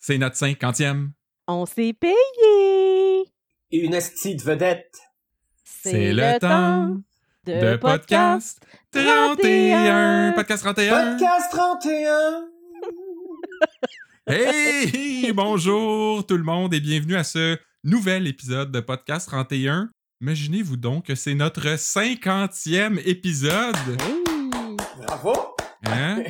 C'est notre cinquantième. On s'est payé. Une estie de vedette. C'est le temps de podcast 31. Podcast 31. Podcast 31. Hey, bonjour tout le monde et bienvenue à ce nouvel épisode de Podcast 31. Imaginez-vous donc que c'est notre cinquantième épisode. Hey. Bravo. Hein?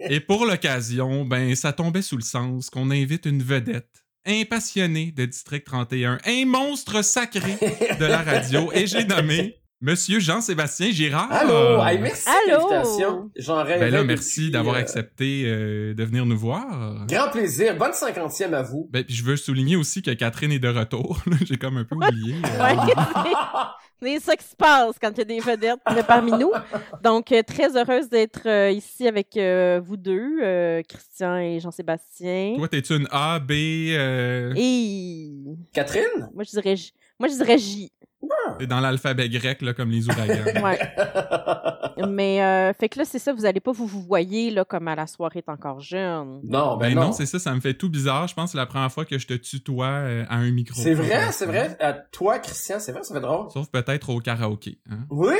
Et pour l'occasion, ben, ça tombait sous le sens qu'on invite une vedette, un passionné de District 31, un monstre sacré de la radio, et j'ai nommé Monsieur Jean-Sébastien Girard. Allô? Hey, merci Allô? J'en Ben là, merci d'avoir euh, accepté euh, de venir nous voir. Grand plaisir. Bonne cinquantième à vous. Ben, puis je veux souligner aussi que Catherine est de retour. J'ai comme un peu oublié. euh, c'est- ça qui se passe quand il y a des vedettes parmi nous. Donc, euh, très heureuse d'être euh, ici avec euh, vous deux, euh, Christian et Jean-Sébastien. Toi, t'es-tu une A, B... euh, Et Catherine? moi, je dirais J. Moi, je dirais J. T'es dans l'alphabet grec, là, comme les ouragans. Ouais. Mais, euh, fait que là, c'est ça, vous allez pas vous vous voyez, là, comme à la soirée est encore jeune. non, ben, Ben non. non, c'est ça, ça me fait tout bizarre. Je pense que c'est la première fois que je te tutoie euh, à un micro. C'est vrai, c'est vrai. À toi, Christian, c'est vrai, ça fait drôle. Sauf peut-être au karaoké. Hein? Oui,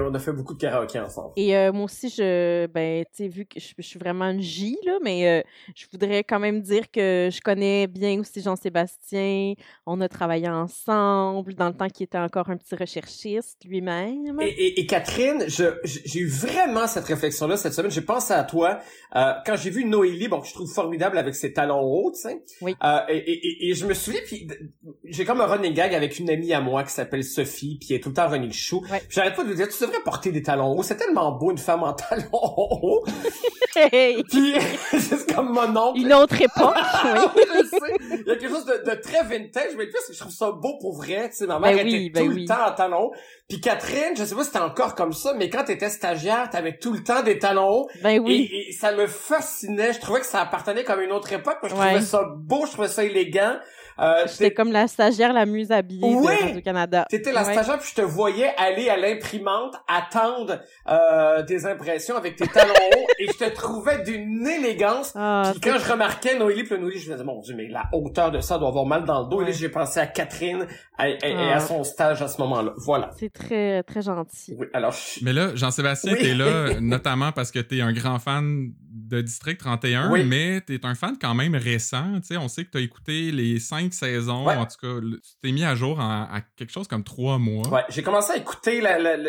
on a fait beaucoup de karaoké ensemble. Et euh, moi aussi, je, ben, tu sais, vu que je, je suis vraiment une J, là, mais euh, je voudrais quand même dire que je connais bien aussi Jean-Sébastien. On a travaillé ensemble dans le temps qu'il était encore un petit recherchiste lui-même. Et, et, et Catherine, je- j'ai eu vraiment cette réflexion-là cette semaine. J'ai pensé à toi euh, quand j'ai vu Noélie, bon, que je trouve formidable avec ses talons hauts, tu sais. Oui. Euh, et, et, je me souviens, puis j'ai comme un running gag avec une amie à moi qui s'appelle Sophie, puis elle est tout le temps running chou. Ouais. J'arrête pas de lui dire, tu devrais porter des talons hauts. C'est tellement beau une femme en talons hauts. Hey! puis c'est comme mon oncle. Une autre époque, oui. Je sais. Il y a quelque chose de, de très vintage, mais le plus, je trouve ça beau pour vrai. Tu sais, ma mère Ben oui, ben tout oui. le temps en talons hauts. Puis Catherine, je sais pas si c'était encore comme ça, mais quand t'étais stagiaire, t'avais tout le temps des talons hauts. Ben oui. Et, et ça me fascinait. Je trouvais que ça appartenait comme une autre époque. Moi, je Ouais. trouvais ça beau, je trouvais ça élégant. Euh, J'étais comme la stagiaire la mieux habillée Oui. de Radio-Canada. T'étais la Ouais. stagiaire, puis je te voyais aller à l'imprimante, attendre euh, des impressions avec tes talons hauts, et je te trouvais d'une élégance. Ah, Puis quand je remarquais Noélie, puis Noélie, je me disais, mon Dieu, mais la hauteur de ça doit avoir mal dans le dos. Et là, j'ai pensé à Catherine et, et Ah. à son stage à ce moment-là. Voilà. c'est très, très gentil. Oui, alors, je- Mais là, Jean-Sébastien, Oui. t'es là notamment parce que t'es un grand fan de District 31, Oui. mais t'es un fan quand même récent. Tu sais, on sait que t'as écouté les cinq saisons. Ouais. En tout cas, le- tu t'es mis à jour en- à quelque chose comme trois mois. ouais, j'ai commencé à écouter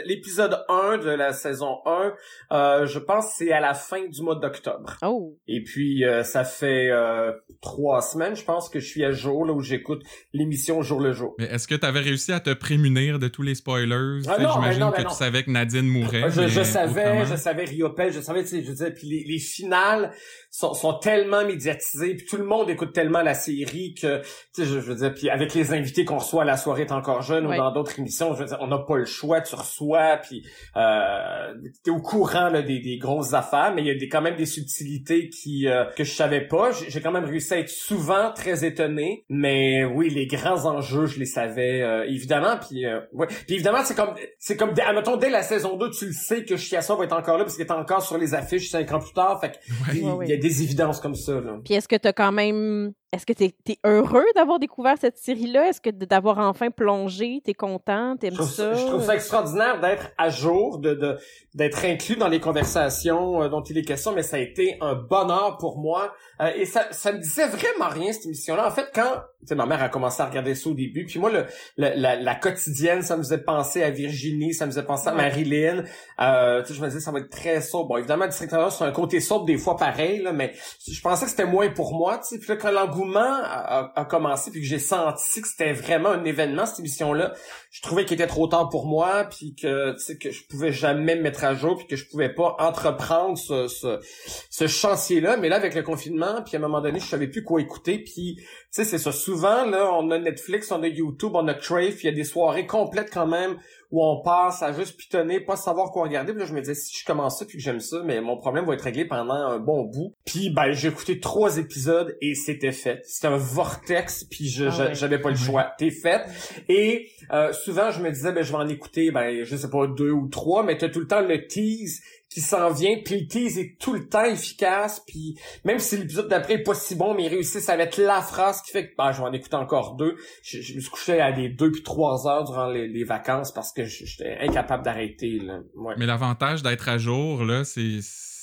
l'épisode 1 de la saison 1. Euh, je pense que c'est à la fin du mois d'octobre. Oh! Et puis, euh, ça fait euh, trois semaines, je pense, que je suis à jour, là, où j'écoute l'émission jour le jour. Mais est-ce que t'avais réussi à te prémunir de tous les spoilers? Ah Tu ben J'imagine ben que non. tu savais que Nadine mourait. Je, savais, autrement- je savais Riopel, je savais, tu sais, je dire, puis les, les finales sont, sont tellement médiatisées, puis tout le monde écoute tellement la série que, tu sais, je, je veux dire, puis avec les invités qu'on reçoit à la soirée est encore jeune Ouais. ou dans d'autres émissions, je veux dire, on n'a pas le choix, tu reçois, puis euh, t'es au courant là, des, des grosses affaires, mais il y a des, quand même des subtilités qui euh, que je savais pas. J'ai quand même réussi à être souvent très étonné, mais oui, les grands enjeux, je les savais euh, évidemment, puis euh, ouais, puis évidemment, c'est comme c'est comme dès- admettons dès la saison 2, tu le sais que Chiassa va être encore là parce qu'il est encore sur les affiches cinq ans plus tard, fait que il Ouais, ouais. il y a des évidences comme ça là. Puis est-ce que t'as quand même... Est-ce que t'es es heureux d'avoir découvert cette série-là? Est-ce que d'avoir enfin plongé, t'es content, t'aimes Je trouve, ça? je trouve ça extraordinaire d'être à jour, de de- d'être inclus dans les conversations euh, dont il est question, mais ça a été un bonheur pour moi. Euh, et ça, ça me disait vraiment rien, cette émission-là. En fait, quand tu sais, ma mère a commencé à regarder ça au début, puis moi, le, le- la, la quotidienne, ça me faisait penser à Virginie, ça me faisait penser à. Marilyn. Euh, tu sais, je me disais, ça va être très sobre. Bon, évidemment, District 31, c'est un côté sobre des fois pareil, là, mais je pensais que c'était moins pour moi. Tu sais. Puis là, quand a, commencé, puis que j'ai senti que c'était vraiment un événement, cette émission-là, je trouvais qu'il était trop tard pour moi, puis que que je pouvais jamais me mettre à jour, puis que je pouvais pas entreprendre ce, ce, ce chantier-là. Mais là, avec le confinement, puis à un moment donné, je savais plus quoi écouter, puis tu sais, c'est ça. Souvent, là, on a Netflix, on a YouTube, on a Crave, il y a des soirées complètes quand même où on passe à juste pitonner, pas savoir quoi regarder. Puis là, je me disais, si je commence ça puis que j'aime ça, mais mon problème va être réglé pendant un bon bout. Puis, ben, j'ai écouté trois épisodes et c'était fait. C'était un vortex, puis je, Ah ouais. j'avais pas le choix. T'es fait. Et euh, souvent, je me disais, ben, je vais en écouter, ben, je sais pas, deux ou trois, mais t'as tout le temps le tease qui s'en vient, puis le est tout le temps efficace, puis même si l'épisode d'après est pas si bon, mais ils réussissent à mettre la phrase qui fait que bah, je vais en écouter encore deux. Je, me suis couché à des deux puis trois heures durant les, vacances parce que j'étais incapable d'arrêter. Ouais. Mais l'avantage d'être à jour, là, c'est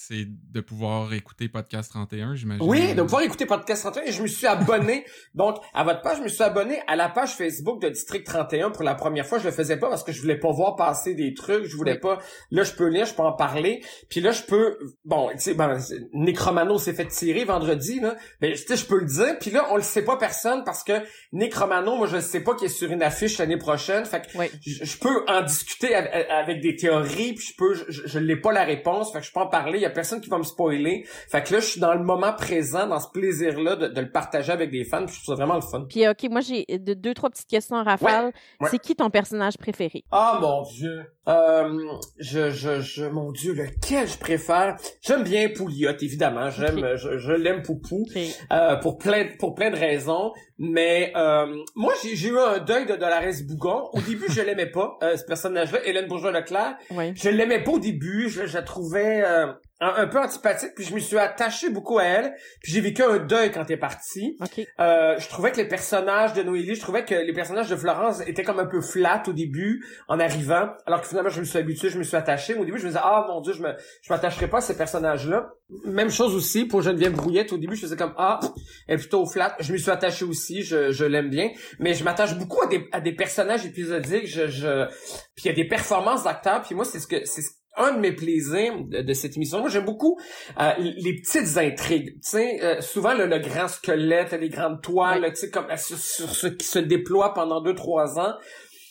c'est de pouvoir écouter Podcast 31, j'imagine. Oui, de pouvoir écouter Podcast 31 et je me suis abonné. donc, à votre page, je me suis abonné à la page Facebook de District 31 pour la première fois. Je le faisais pas parce que je voulais pas voir passer des trucs. Je voulais pas. Là, je peux lire, je peux en parler. Puis là, je peux. Bon, tu sais, ben, Nick s'est fait tirer vendredi, là. Mais tu sais, je peux le dire. Puis là, on le sait pas personne parce que Nick Romano, moi, je sais pas qu'il est sur une affiche l'année prochaine. Fait que je, peux en discuter avec, des théories. Puis je peux, je, je l'ai pas la réponse. Fait que je peux en parler personne qui va me spoiler. Fait que là, je suis dans le moment présent, dans ce plaisir-là de, le partager avec des fans. je trouve ça vraiment le fun. Puis, OK, moi, j'ai deux, trois petites questions, Raphaël. C'est qui ton personnage préféré? Ah, mon Dieu. Euh, je, je, je, mon Dieu, lequel je préfère? J'aime bien Pouliot, évidemment. J'aime, je, l'aime Poupou. Euh, pour plein, pour plein de raisons. Mais, euh, moi, j'ai eu un deuil de Dolores Bougon. Au début, je l'aimais pas, ce personnage-là, Hélène Bourgeois-Leclerc. Je l'aimais pas au début. Je, je la trouvais, un, peu antipathique, puis je me suis attaché beaucoup à elle, puis j'ai vécu un deuil quand elle est partie. Euh, je trouvais que les personnages de Noélie, je trouvais que les personnages de Florence étaient comme un peu flat au début, en arrivant, alors que finalement je me suis habitué, je me suis attaché. au début, je me disais, ah mon dieu, je me je m'attacherai pas à ces personnages-là. Même chose aussi pour Geneviève Brouillette. Au début, je faisais comme, ah, elle est plutôt flat. Je me suis attaché aussi, je, je l'aime bien. Mais je m'attache beaucoup à des, à des personnages épisodiques. Je, je... Puis il y a des performances d'acteurs, puis moi, c'est ce que c'est un de mes plaisirs de, cette émission. Moi, j'aime beaucoup euh, les petites intrigues. Tu sais, euh, souvent le, grand squelette, les grandes toiles, tu sais, comme sur, ce qui se déploie pendant deux trois ans.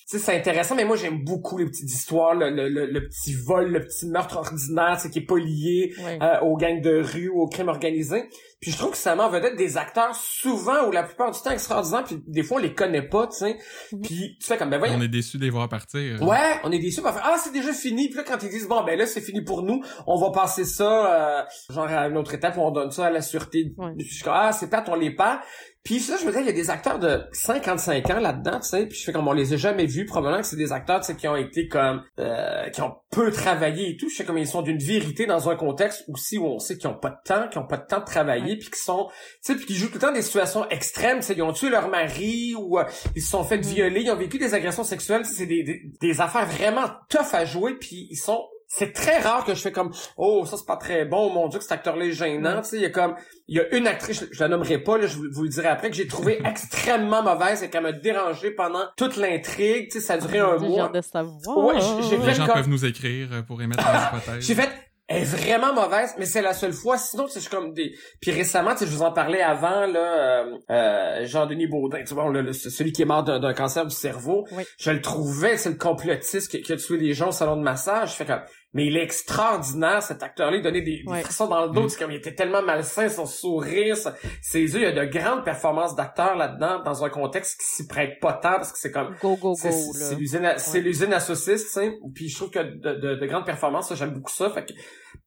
Tu sais, c'est intéressant, mais moi j'aime beaucoup les petites histoires, le, le, le, petit vol, le petit meurtre ordinaire, c'est qui est pas lié euh, aux gangs de rue ou au crime organisé. Puis je trouve que ça m'en vedette des acteurs souvent ou la plupart du temps extraordinaires, puis des fois on les connaît pas, tu sais. Mhm. Puis tu fais comme ben voyons. On est déçu de les voir partir. Ouais, on est déçu. On ah c'est déjà fini. Puis là quand ils disent bon ben là c'est fini pour nous, on va passer ça euh, genre à une autre étape, on donne ça à la sûreté. Ouais. ah c'est pas on les pas. Puis ça, je me disais, il y a des acteurs de 55 ans là-dedans, tu sais, puis je fais comme on les a jamais vus, probablement que c'est des acteurs, tu sais, qui ont été comme, euh, qui ont peu travaillé et tout. Je sais comme ils sont d'une vérité dans un contexte aussi où on sait qu'ils ont pas de temps, qu'ils ont pas de temps de travailler, puis qui sont, tu sais, puis qui jouent tout le temps des situations extrêmes, tu sais, ils ont tué leur mari ou euh, ils se sont fait violer, ils ont vécu des agressions sexuelles, c'est des, des, des affaires vraiment tough à jouer, puis ils sont c'est très rare que je fais comme oh ça c'est pas très bon mon dieu que cet acteur là est gênant. Tu sais il y a comme il y a une actrice je, la nommerai pas là je vous, le dirai après que j'ai trouvé extrêmement mauvaise et qu'elle m'a dérangé pendant toute l'intrigue. Tu sais ça a duré un mois. de savoir. ouais j'ai les gens peuvent nous écrire pour émettre hypothèses. J'ai fait elle est vraiment mauvaise, mais c'est la seule fois. Sinon, c'est comme des. Puis récemment, tu sais, je vous en parlais avant là, euh, euh Jean-Denis Baudin, tu vois, celui qui est mort d'un cancer du cerveau. Je le trouvais, c'est le complotiste qui, qui, a tué des gens au salon de massage. Je fais comme, mais il est extraordinaire, cet acteur-là. Il donnait des, des frissons dans le dos. Mm. C'est comme, il était tellement malsain, son sourire, ses yeux. Il y a de grandes performances d'acteurs là-dedans, dans un contexte qui s'y prête pas tant, parce que c'est comme... Go, go, go, C'est l'usine à, c'est l'usine à saucisses, tu sais. Puis je trouve que de, de, de grandes performances, j'aime beaucoup ça. Fait que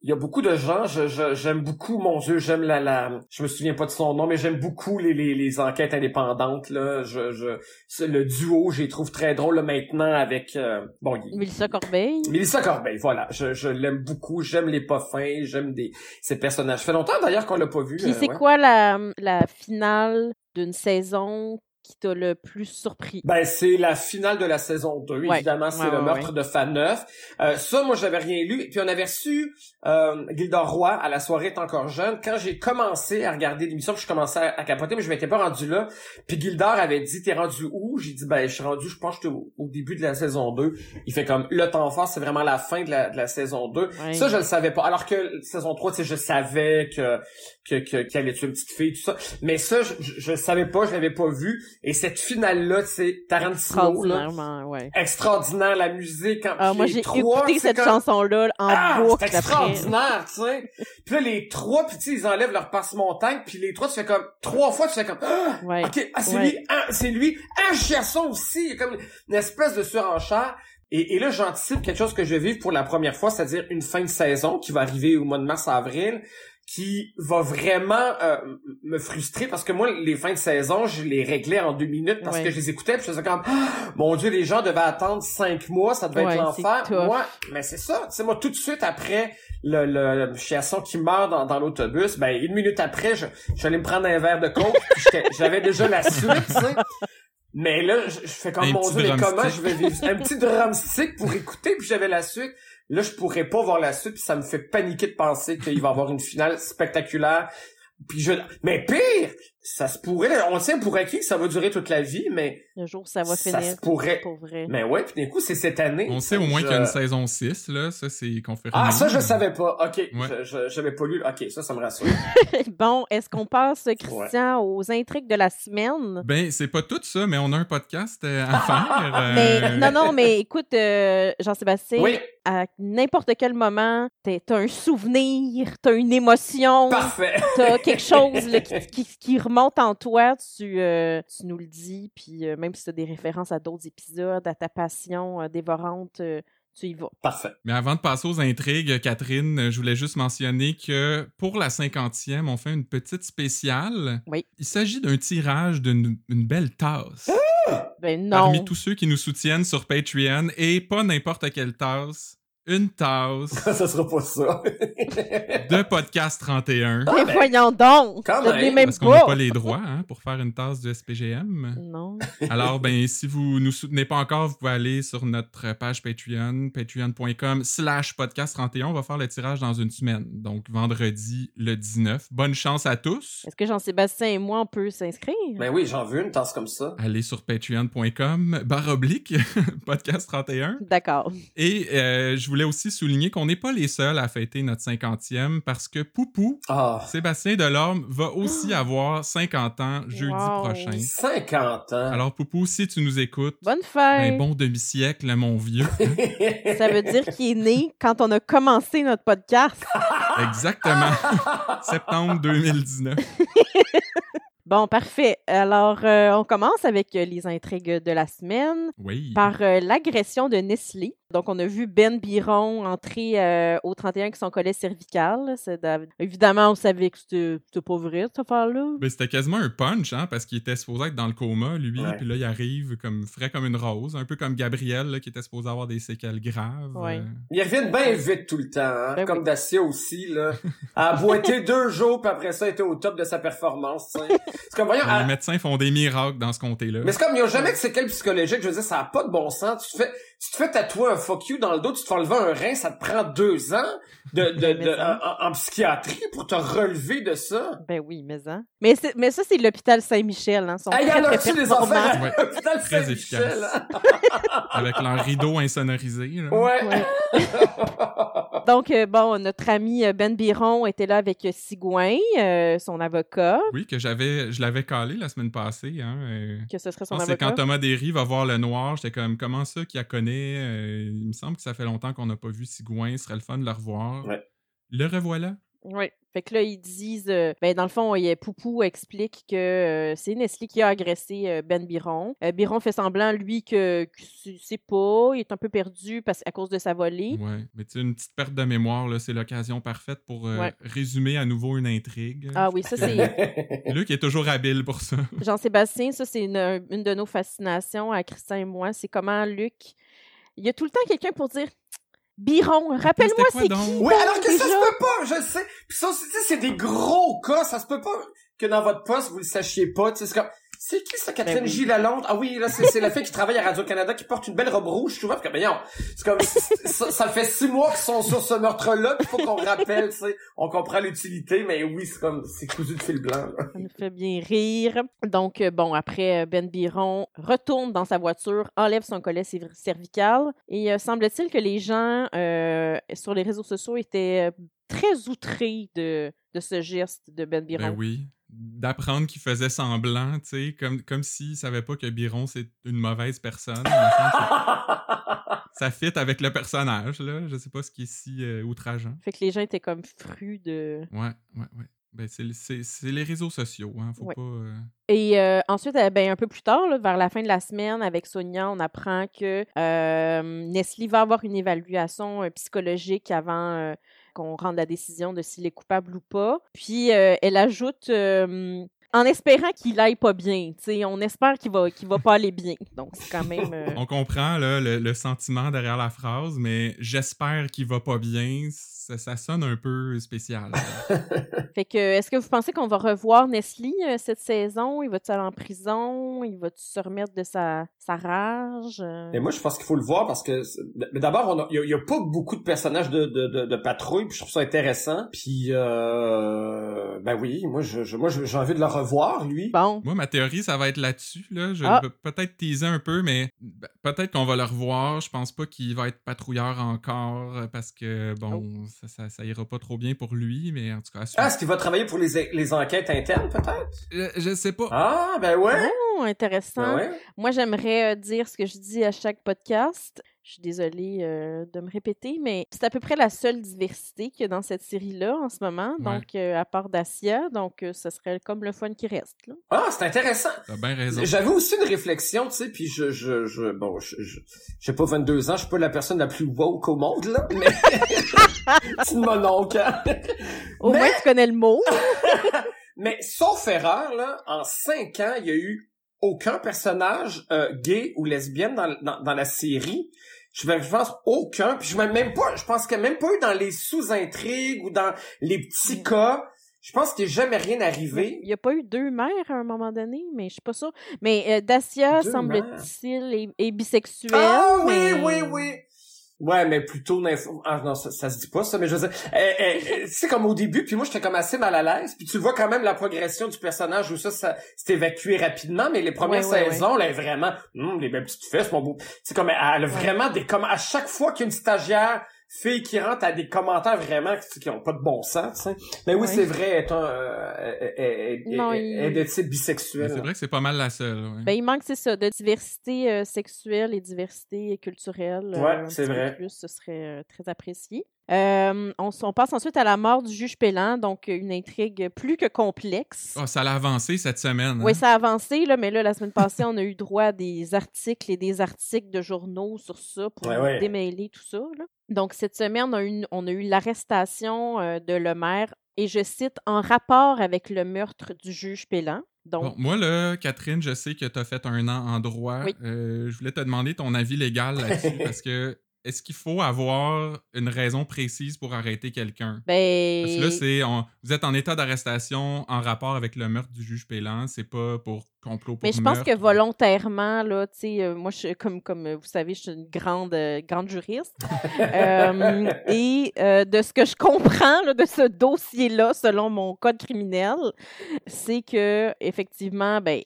il y a beaucoup de gens, je, j'aime beaucoup, mon Dieu, j'aime la, la, je me souviens pas de son nom, mais j'aime beaucoup les, les, les enquêtes indépendantes, là, je, je, le duo, je les trouve très drôle, maintenant, avec, euh, bon, il... Mélissa Corbeil. Mélissa Corbeil, voilà, je, je l'aime beaucoup, j'aime les pas fins, j'aime des, ces personnages. Ça fait longtemps, d'ailleurs, qu'on l'a pas vu. Puis euh, c'est quoi la, la finale d'une saison qui t'a le plus surpris? Ben, c'est la finale de la saison 2, évidemment, c'est le meurtre de Faneuf. Euh, ça, moi, j'avais rien lu. Puis on avait reçu euh, Gildor Roy à la soirée est encore jeune. Quand j'ai commencé à regarder l'émission, je commençais à, capoter, mais je m'étais pas rendu là. Puis Gildor avait dit, t'es rendu où? J'ai dit, ben, je suis rendu, je pense que au, au, début de la saison 2. Il fait comme, le temps fort, c'est vraiment la fin de la, de la saison 2. Ça, je le savais pas. Alors que saison 3, tu sais, je savais que, que, que, qu'elle tuer une petite fille, tout ça. Mais ça, je, je, savais pas, je l'avais pas vu. Et cette finale-là, c'est Tarantino, là. Ouais. Extraordinaire, la musique. En, ah, moi, j'ai écouté cette chanson-là en ah, boucle extraordinaire, tu sais. Puis là, les trois, puis tu sais, ils enlèvent leur passe-montagne, puis les trois, tu fais comme, trois fois, tu fais comme, ah, ouais. ok, ah, c'est lui, ah, c'est lui, un chiasson aussi, il y a comme une espèce de surenchère. Et, et là, j'anticipe quelque chose que je vais vivre pour la première fois, c'est-à-dire une fin de saison qui va arriver au mois de mars-avril, qui va vraiment euh, me frustrer parce que moi, les fins de saison, je les réglais en deux minutes parce Ouais. que je les écoutais puis je faisais comme Ah, mon Dieu, les gens devaient attendre cinq mois, ça devait Ouais, être l'enfer. Moi, mais c'est ça. Tu sais, moi, tout de suite après le, le, le chiasson qui meurt dans, dans l'autobus, ben une minute après, je, j'allais me prendre un verre de coke, j'avais déjà la suite, tu sais. Mais là, je, je fais comme Un mon Dieu, mais comment je vais vivre? Un petit drumstick pour écouter, puis j'avais la suite. Là, je pourrais pas voir la suite, puis ça me fait paniquer de penser qu'il va y avoir une finale spectaculaire. Puis je, mais pire, ça se pourrait, on tient pour acquis que ça va durer toute la vie, mais Le jour où ça va ça finir. se pourrait. Pour vrai. Mais ouais, puis d'un coup, c'est cette année. On sait au moins Je- qu'il y a une saison 6, là. Ça, c'est confirmé. Ah, ça, je savais pas. OK. Ouais. Je, j'avais pas lu. OK, ça, ça me rassure. bon, est-ce qu'on passe, Christian, aux intrigues de la semaine? Ben, c'est pas tout ça, mais on a un podcast euh, à faire. euh, Mais, non, non, mais écoute, euh, Jean-Sébastien, Oui, à n'importe quel moment, t'as un souvenir, t'as une émotion, parfait. t'as quelque chose là, qui, qui- qui remonte en toi, tu, euh, tu nous le dis, puis euh, même si t'as des références à d'autres épisodes, à ta passion euh, dévorante, euh, tu y vas. Parfait. Mais avant de passer aux intrigues, Catherine, je voulais juste mentionner que pour la cinquantième, on fait une petite spéciale. Oui. Il s'agit d'un tirage d'une une belle tasse. Ben non. Parmi tous ceux qui nous soutiennent sur Patreon, et pas n'importe quelle tasse, une tasse ça sera pas ça. de Podcast 31. Mais ben, voyons donc! quand même, Parce qu'on n'a pas! les droits hein, pour faire une tasse de SPGM. Non. Alors, ben, si vous nous soutenez pas encore, vous pouvez aller sur notre page Patreon, patreon.com slash podcast31. On va faire le tirage dans une semaine, donc vendredi le 19. Bonne chance à tous. Est-ce que Jean-Sébastien et moi, on peut s'inscrire? Ben oui, j'en veux une tasse comme ça. Allez sur patreon.com, barre oblique, podcast31. D'accord. Et euh, je voulais aussi souligner qu'on n'est pas les seuls à fêter notre 50e parce que Poupou, Ah, Sébastien Delorme, va aussi avoir 50 ans jeudi Wow. prochain. 50 ans. Alors Poupou, si tu nous écoutes, Bonne fête! un bon demi-siècle, mon vieux. Ça veut dire qu'il est né quand on a commencé notre podcast. Exactement. Septembre 2019. Bon, parfait. Alors, euh, on commence avec euh, les intrigues de la semaine Oui. par euh, l'agression de Nestlé. Donc, on a vu Ben Biron entrer euh, au 31 avec son collet cervical. Évidemment, on savait que c'était pas vrai, cette affaire-là. Ben, c'était quasiment un punch, hein, parce qu'il était supposé être dans le coma, lui, puis là, il arrive comme frais comme une rose, un peu comme Gabriel, là, qui était supposé avoir des séquelles graves. Ouais. Euh, Ils reviennent bien vite tout le temps, hein? Ben comme oui. Dacia aussi, là. A boité deux jours, puis après ça, il était au top de sa performance. C'est comme, voyons, les à- médecins font des miracles dans ce comté-là. mais c'est comme, il n'y a jamais de séquelles psychologiques. Je veux dire, ça n'a pas de bon sens. Tu te fais, tu te fais tatouer un fuck you dans le dos, tu te fais enlever un rein, ça te prend deux ans de, de, de- Mais ça. en, en psychiatrie pour te relever de ça. Ben oui, mais hein. Mais, ça, c'est l'hôpital Saint-Michel. Hein. Sont Hey, y très, en très a-tu des affaires Ouais. l'hôpital Très Saint-Michel? efficace. hein? Avec leur rideau insonorisé. là. Ouais. Ouais. Donc, euh, bon, notre ami euh, Ben Biron était là avec euh, Sigouin, euh, son avocat, Oui, que j'avais, je l'avais calé la semaine passée. Hein, euh, que ce serait son que c'est avocat. quand Thomas Derry va voir le noir, j'étais comme, comment ça qu'il la connaît? Euh, il me semble que ça fait longtemps qu'on n'a pas vu Sigouin, ce serait le fun de le revoir. Ouais. Le revoilà. Oui. Fait que là, ils disent, euh, ben, dans le fond, il y a Poupou explique que euh, c'est Nestlé qui a agressé euh, Ben Biron. Euh, Biron fait semblant, lui, que, que c'est- pas, il est un peu perdu parce, à cause de sa volée. Ouais, mais tu sais, une petite perte de mémoire, là, c'est l'occasion parfaite pour euh, Ouais. résumer à nouveau une intrigue. Ah oui, ça, c'est Luc est toujours habile pour ça. Jean-Sébastien, ça, c'est une, une de nos fascinations à Christian et moi. C'est comment Luc, il y a tout le temps quelqu'un pour dire Biron, rappelle-moi c'est qui. Donc, alors que ça se peut pas, je le sais. Puis ça, c'est- tu sais, c'est des gros cas, ça se peut pas que dans votre poste, vous le sachiez pas. Tu sais, c'est comme, c'est qui ça, Catherine Ben oui. Ah oui, là, c'est c'est la fille qui travaille à Radio-Canada qui porte une belle robe rouge, tu vois? Puis, ben, non, c'est comme, ça, ça fait six mois qu'ils sont sur ce meurtre-là, puis faut qu'on rappelle, tu sais. On comprend l'utilité, mais oui, c'est comme, c'est cousu de fil blanc, là. Ça nous fait bien rire. Donc, euh, bon, après, euh, Ben Biron retourne dans sa voiture, enlève son collet cer- cervical. Et euh, semble-t-il que les gens euh, sur les réseaux sociaux étaient très outrés de, de ce geste de Ben Biron. Ben oui. D'apprendre qu'il faisait semblant, tu sais, comme, comme s'il savait pas que Biron, c'est une mauvaise personne. Ça fit avec le personnage, là. Je sais pas ce qui est si euh, outrageant. Fait que les gens étaient comme frus de... Ouais, ouais, ouais. Ben, c'est c'est- c'est les réseaux sociaux, hein. Faut Ouais. pas... euh, Et euh, ensuite, euh, ben, un peu plus tard, là, vers la fin de la semaine, avec Sonia, on apprend que euh, Nestlé va avoir une évaluation euh, psychologique avant, euh, qu'on rende la décision de s'il est coupable ou pas. Puis euh, elle ajoute euh, en espérant qu'il aille pas bien. on espère qu'il va, qu'il va pas aller bien. Donc, c'est quand même. euh, On comprend là, le, le sentiment derrière la phrase, mais j'espère qu'il va pas bien. Ça, ça sonne un peu spécial. Fait que, est-ce que vous pensez qu'on va revoir Nestlé euh, cette saison? Il va-tu aller en prison? Il va-tu se remettre de sa, sa rage? Euh, Et moi, je pense qu'il faut le voir parce que mais d'abord, il y, a- pas beaucoup de personnages de, de, de, de patrouille, puis je trouve ça intéressant. Puis euh, ben oui, moi, je, je- moi, j'ai envie de le revoir, lui. Bon. Moi, ma théorie, ça va être là-dessus. Là. Je Ah. vais peut-être teaser un peu, mais ben, peut-être qu'on va le revoir. Je pense pas qu'il va être patrouilleur encore euh, parce que, bon, ça, ça, ça ira pas trop bien pour lui, mais en tout cas. Ah, est-ce qu'il va travailler pour les, les enquêtes internes, peut-être? Euh, je sais pas. Ah, ben ouais. Oh, intéressant. Ben ouais. Moi, j'aimerais euh, dire ce que je dis à chaque podcast. Je suis désolée euh, de me répéter, mais c'est à peu près la seule diversité qu'il y a dans cette série-là en ce moment. Ouais. Donc, euh, à part Dacia, donc euh, ce serait comme le fun qui reste. là. Ah, c'est intéressant. T'as bien raison. J'avais aussi une réflexion, tu sais, puis je, je, je, bon, je, je, j'ai pas 22 ans, je suis pas la personne la plus woke au monde, là, mais c'est mon oncle. Au Mais- moins, tu connais le mot. Mais sauf erreur, là, en cinq ans, il y a eu aucun personnage euh, gay ou lesbienne dans, dans, dans la série. Je, pense aucun. Puis je même même pas. Je pense qu'il n'y a même pas eu dans les sous-intrigues ou dans les petits cas. Je pense qu'il n'est jamais rien arrivé. Il n'y a pas eu deux mères à un moment donné, mais je suis pas sûre. Mais euh, Dacia, semble-t-il, est, est bisexuelle. Ah oui, oui, oui. Ouais, mais plutôt ah non, ça, ça se dit pas ça, mais je veux dire, euh, euh, c'est comme au début, puis moi j'étais comme assez mal à l'aise, puis tu vois quand même la progression du personnage où ça, ça s'est évacué rapidement, mais les premières Ouais, ouais, saisons, là, elle est vraiment, Hum, les belles petites fesses, mon beau, c'est comme elle a vraiment des comme à chaque fois qu'il y a une stagiaire fille qui rentre à des commentaires vraiment qui, qui ont pas de bon sens. Mais oui, Ouais. c'est vrai, elle est, un, euh, elle- elle- elle- Non, elle- il- elle est de type bisexuel. c'est vrai que c'est pas mal la seule. ouais. Ben, il manque, c'est ça, de diversité euh, sexuelle et diversité culturelle. euh, Ouais, un c'est vrai. Plus, ce serait euh, très apprécié. Euh, on, passe ensuite à la mort du juge Pélan, donc euh, une intrigue plus que complexe. Ah, ça l'a avancé cette semaine. Oui, hein? ça a avancé, là, mais là, la semaine passée, on a eu droit à des articles et des articles de journaux sur ça pour Ouais, nous ouais. démêler tout ça. là. Donc, cette semaine, on a eu, on a eu l'arrestation euh, de le maire, et je cite, en rapport avec le meurtre du juge Pélan. Donc, Bon, moi, là, Catherine, je sais que tu as fait un an en droit. Oui. Euh, je voulais te demander ton avis légal là-dessus parce que est-ce qu'il faut avoir une raison précise pour arrêter quelqu'un? ben. Parce que là, c'est on- vous êtes en état d'arrestation en rapport avec le meurtre du juge Pélan. C'est pas pour complot pour Mais je pense que volontairement, là, tu sais, euh, moi, je, comme, comme euh, vous savez, je suis une grande, euh, grande juriste. Euh, et de ce que je comprends là, de ce dossier-là, selon mon code criminel, c'est que effectivement, ben,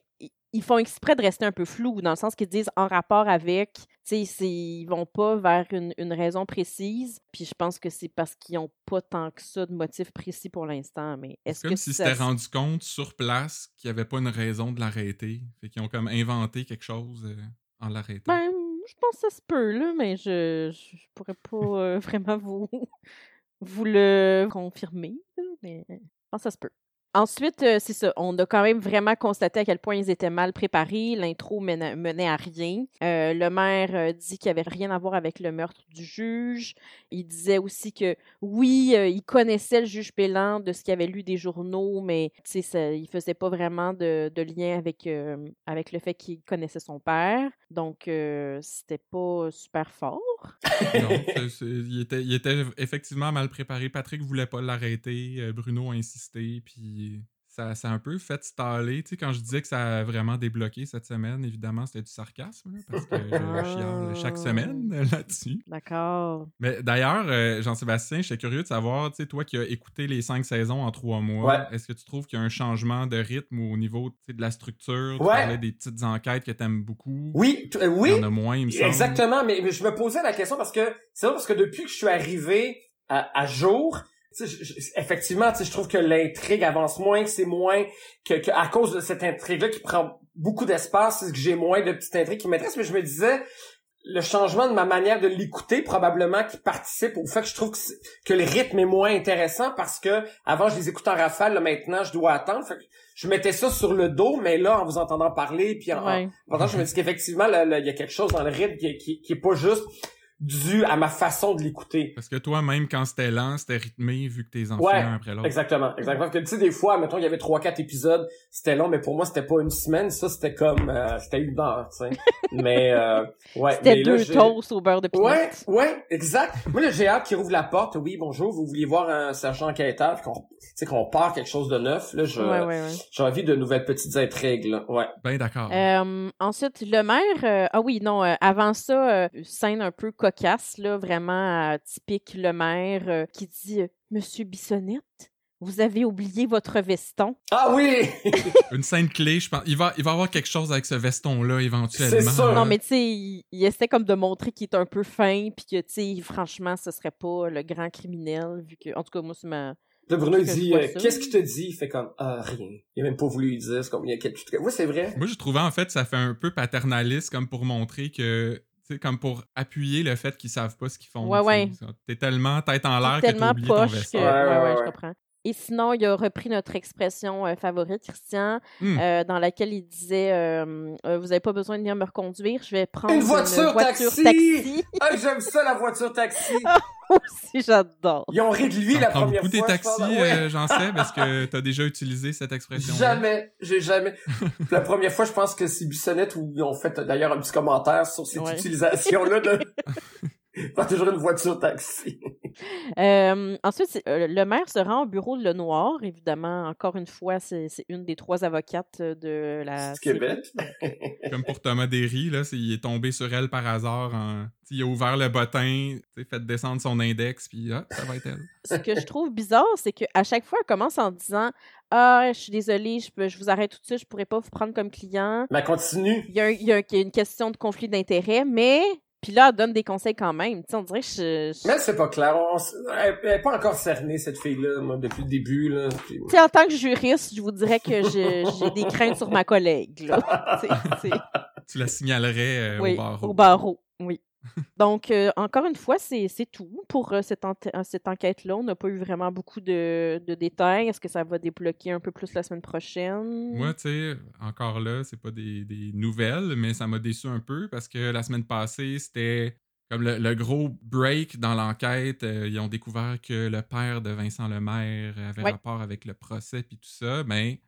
ils font exprès de rester un peu flou, dans le sens qu'ils disent en rapport avec, tu sais, ils vont pas vers une, une raison précise. Puis je pense que c'est parce qu'ils ont pas tant que ça de motif précis pour l'instant. Mais est-ce comme que s'ils ça- s'étaient rendu compte sur place qu'il n'y avait pas une raison de l'arrêter. Fait qu'ils ont comme inventé quelque chose euh, en l'arrêtant. Ben, je pense que ça se peut, là, mais je, je, pourrais pas euh, vraiment vous, vous le confirmer, mais je pense que ça se peut. Ensuite, euh, c'est ça, on a quand même vraiment constaté à quel point ils étaient mal préparés. L'intro menait, à rien. Euh, le maire euh, dit qu'il n'y avait rien à voir avec le meurtre du juge. Il disait aussi que oui, il connaissait le juge Pélan de ce qu'il avait lu des journaux, mais ça- il faisait pas vraiment de, de lien avec, avec le fait qu'il connaissait son père. Donc, c'était pas super fort. Non, il, était, il était effectivement mal préparé. Patrick voulait pas l'arrêter. euh, Bruno a insisté. Puis ça, ça a un peu fait staller. Tu sais, quand je disais que ça a vraiment débloqué cette semaine, évidemment, c'était du sarcasme. là, parce que je chiale chaque semaine là-dessus. D'accord. Mais d'ailleurs, euh, Jean-Sébastien, j'étais curieux de savoir, tu sais, toi qui as écouté les cinq saisons en trois mois, Ouais. est-ce que tu trouves qu'il y a un changement de rythme au niveau tu sais, de la structure? Tu parlais des petites enquêtes que tu aimes beaucoup. Oui, euh, oui. Il y en a moins, il me semble. Exactement, mais, mais je me posais la question parce que c'est vrai parce que depuis que je suis arrivé à, à jour, effectivement, tu sais, je trouve que l'intrigue avance moins, que c'est moins que, que à cause de cette intrigue-là qui prend beaucoup d'espace, c'est que j'ai moins de petites intrigues qui m'intéressent. Mais je me disais, le changement de ma manière de l'écouter probablement qui participe au fait que je trouve que, le rythme est moins intéressant parce que avant je les écoutais en rafale, là, maintenant je dois attendre. Fait que je mettais ça sur le dos, mais là en vous entendant parler puis en, Ouais. Je me dis qu'effectivement, il y a quelque chose dans le rythme qui, qui, qui est pas juste dû à ma façon de l'écouter. Parce que toi, même quand c'était lent, c'était rythmé vu que tes enfants Ouais, un après l'autre. Exactement, exactement. Parce que tu sais, des fois, mettons, il y avait trois, quatre épisodes, c'était long, mais pour moi, c'était pas une semaine. Ça, c'était comme, euh, c'était une heure, tu sais. mais, euh, ouais. C'était deux toasts au beurre de pinot. Ouais, ouais, exact. Moi, là, j'ai hâte qu'il rouvre la porte. Oui, bonjour, vous vouliez voir un sergent enquêteur, qu'on, tu sais, qu'on part quelque chose de neuf. Là, je, Ouais, ouais, ouais. j'ai envie de nouvelles petites intrigues, là. Ouais. Ben d'accord. Euh, ensuite, le maire, euh, ah oui, non, euh, avant ça, euh, scène un peu cocasse, là, vraiment euh, typique le maire euh, qui dit euh, Monsieur Bissonnette, vous avez oublié votre veston. Ah oui! Une scène clé, je pense. Il va, il va avoir quelque chose avec ce veston-là éventuellement. C'est. Non, mais tu sais, il, il essaie comme de montrer qu'il est un peu fin, puis que, tu sais, franchement, ce serait pas le grand criminel, vu que, en tout cas, moi, c'est ma. Là, Bruno, il dit, euh, qu'est-ce qu'il te dit? Il fait comme, ah, rien. Il a même pas voulu lui dire. C'est comme, il y a quelque chose. Oui, c'est vrai. Moi, je trouvais en fait, ça fait un peu paternaliste comme pour montrer que. Tu sais, comme pour appuyer le fait qu'ils savent pas ce qu'ils font. Ouais, ouais. T'es tellement tête en l'air que t'as tellement oublié ton poche que. veston. Ouais, Ouais, ouais, ouais, je comprends. Et sinon, il a repris notre expression euh, favorite, Christian, Hmm. euh, dans laquelle il disait euh, Euh, Vous n'avez pas besoin de venir me reconduire, je vais prendre Une voiture taxi! taxi. Ah, j'aime ça, la voiture taxi. aussi, j'adore. Ils ont ri de lui la prends première beaucoup des fois. je taxis, pense. Ouais. euh, j'en sais, parce que t'as déjà utilisé cette expression. Jamais, j'ai jamais. la première fois, je pense que c'est Bissonnette où ils ont fait d'ailleurs un petit commentaire sur cette Ouais. utilisation-là de. Pas toujours une voiture taxi. Euh, ensuite, euh, le maire se rend au bureau de Lenoir. Évidemment, encore une fois, c'est c'est une des trois avocates de la. Québec. Comme pour Thomas Derry, là, c'est- il est tombé sur elle par hasard. En... Il a ouvert le bottin, fait descendre son index, puis ah, ça va être elle. Ce que je trouve bizarre, c'est qu'à chaque fois, elle commence en disant Ah, je suis désolée, je, peux- je vous arrête tout de suite, je pourrais pas vous prendre comme client. Mais continue. Il y a, un- il y a un- il y a une question de conflit d'intérêt, mais. Puis là, elle donne des conseils quand même. Tu sais, on dirait que je. je- Mais c'est pas clair. On elle, elle est pas encore cernée, cette fille-là, moi, depuis le début, là. Puis- Tu sais, en tant que juriste, je vous dirais que j'ai des craintes sur ma collègue. Là. Tu la signalerais euh, oui, au barreau. Au barreau, oui. Donc, euh, encore une fois, c'est tout pour euh, cette, euh, cette enquête-là. On n'a pas eu vraiment beaucoup de, de détails. Est-ce que ça va débloquer un peu plus la semaine prochaine? Moi, tu sais, encore là, c'est pas des, des nouvelles, mais ça m'a déçu un peu parce que la semaine passée, c'était comme le, le gros break dans l'enquête. Euh, ils ont découvert que le père de Vincent Lemaire avait Ouais. rapport avec le procès puis tout ça. Mais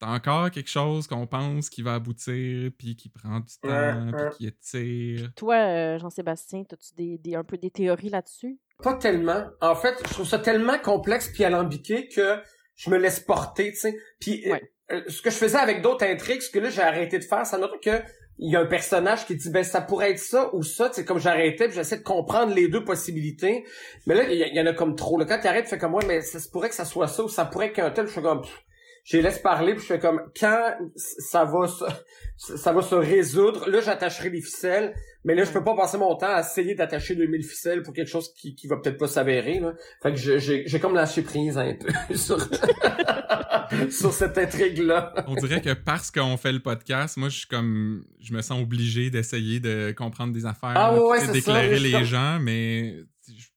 c'est encore quelque chose qu'on pense qui va aboutir puis qui prend du temps puis qui étire. Toi, euh, Jean-Sébastien, as-tu des, des- un peu des théories là-dessus? Pas tellement. En fait, je trouve ça tellement complexe puis alambiqué que je me laisse porter, tu sais. Puis euh, Ouais. euh, ce que je faisais avec d'autres intrigues, ce que là j'ai arrêté de faire, ça note que il y a un personnage qui dit ben ça pourrait être ça ou ça, c'est comme j'arrêtais, puis j'essaie de comprendre les deux possibilités. Mais là il y, en a comme trop. Là, quand tu arrêtes, tu fais comme ouais, mais ça se pourrait que ça soit ça ou ça pourrait qu'un tel, je fais comme pff, je les laisse parler, puis je fais comme quand ça va se, ça va se résoudre, là j'attacherai les ficelles, mais là je peux pas passer mon temps à essayer d'attacher 2000 ficelles pour quelque chose qui, qui va peut-être pas s'avérer là. Fait que j'ai j'ai comme lâché prise un peu sur sur cette intrigue là. On dirait que parce qu'on fait le podcast, moi, je suis comme. Je me sens obligé d'essayer de comprendre des affaires, Ah ouais, d'éclairer les ça. gens, mais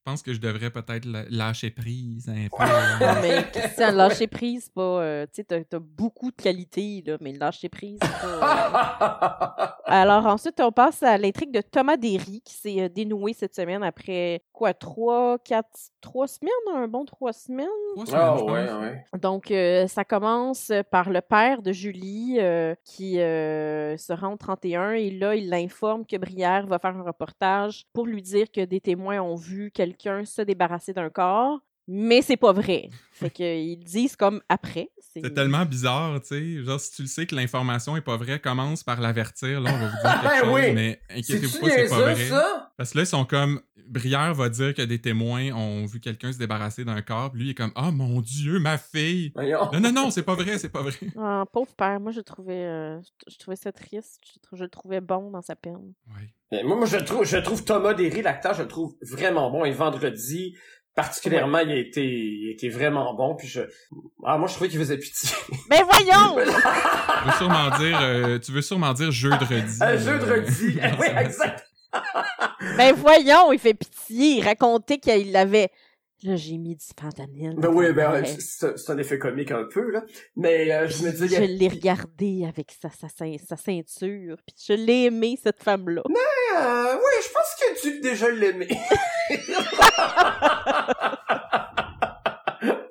pense que je devrais peut-être lâcher prise un peu. Non, mais Christian, lâcher prise, pas. euh, tu sais, t'as t'as beaucoup de qualités, là, mais lâcher prise, pas. euh, Alors ensuite, on passe à l'intrigue de Thomas Derry qui s'est euh, dénouée cette semaine après quoi, trois, quatre, trois semaines, un bon trois semaines. Trois semaines, Ah ouais, ouais. Donc euh, ça commence par le père de Julie euh, qui euh, se rend au 31 et là il l'informe que Brière va faire un reportage pour lui dire que des témoins ont vu quelqu'un se débarrasser d'un corps. Mais c'est pas vrai. Fait qu'ils disent comme après. C'est tellement bizarre, tu sais. Genre, si tu le sais que l'information est pas vraie, commence par l'avertir. Là, on va vous dire quelque Ben chose, oui. mais inquiétez-vous pas, c'est pas niaiseux, vrai. ça? Parce que là, ils sont comme. Brière va dire que des témoins ont vu quelqu'un se débarrasser d'un corps. puis Lui, il est comme Ah mon Dieu, ma fille! Non, non, non, c'est pas vrai, c'est pas vrai. Ah, pauvre père, moi je trouvais, euh, je- trouvais ça triste. Je, le trouvais bon dans sa peine. Mais moi, moi, je trouve, je trouve Thomas Derry, l'acteur, je le trouve vraiment bon. Et vendredi, particulièrement, il a été, il a été vraiment bon. Puis je, ah, moi, je trouvais qu'il faisait pitié. Mais voyons! Tu veux sûrement dire, euh, tu veux sûrement dire jeudi. Un jeu de redis. oui, exact. Mais voyons, il fait pitié. Il racontait qu'il avait Là, j'ai mis du fentanyl. Ben oui, ben, Ouais. c'est un effet comique un peu, là. Mais euh, je me dis, Je l'ai regardé avec sa, sa, sa ceinture, puis je l'ai aimé, cette femme-là. euh, oui, je pense que tu déjà l'aimer.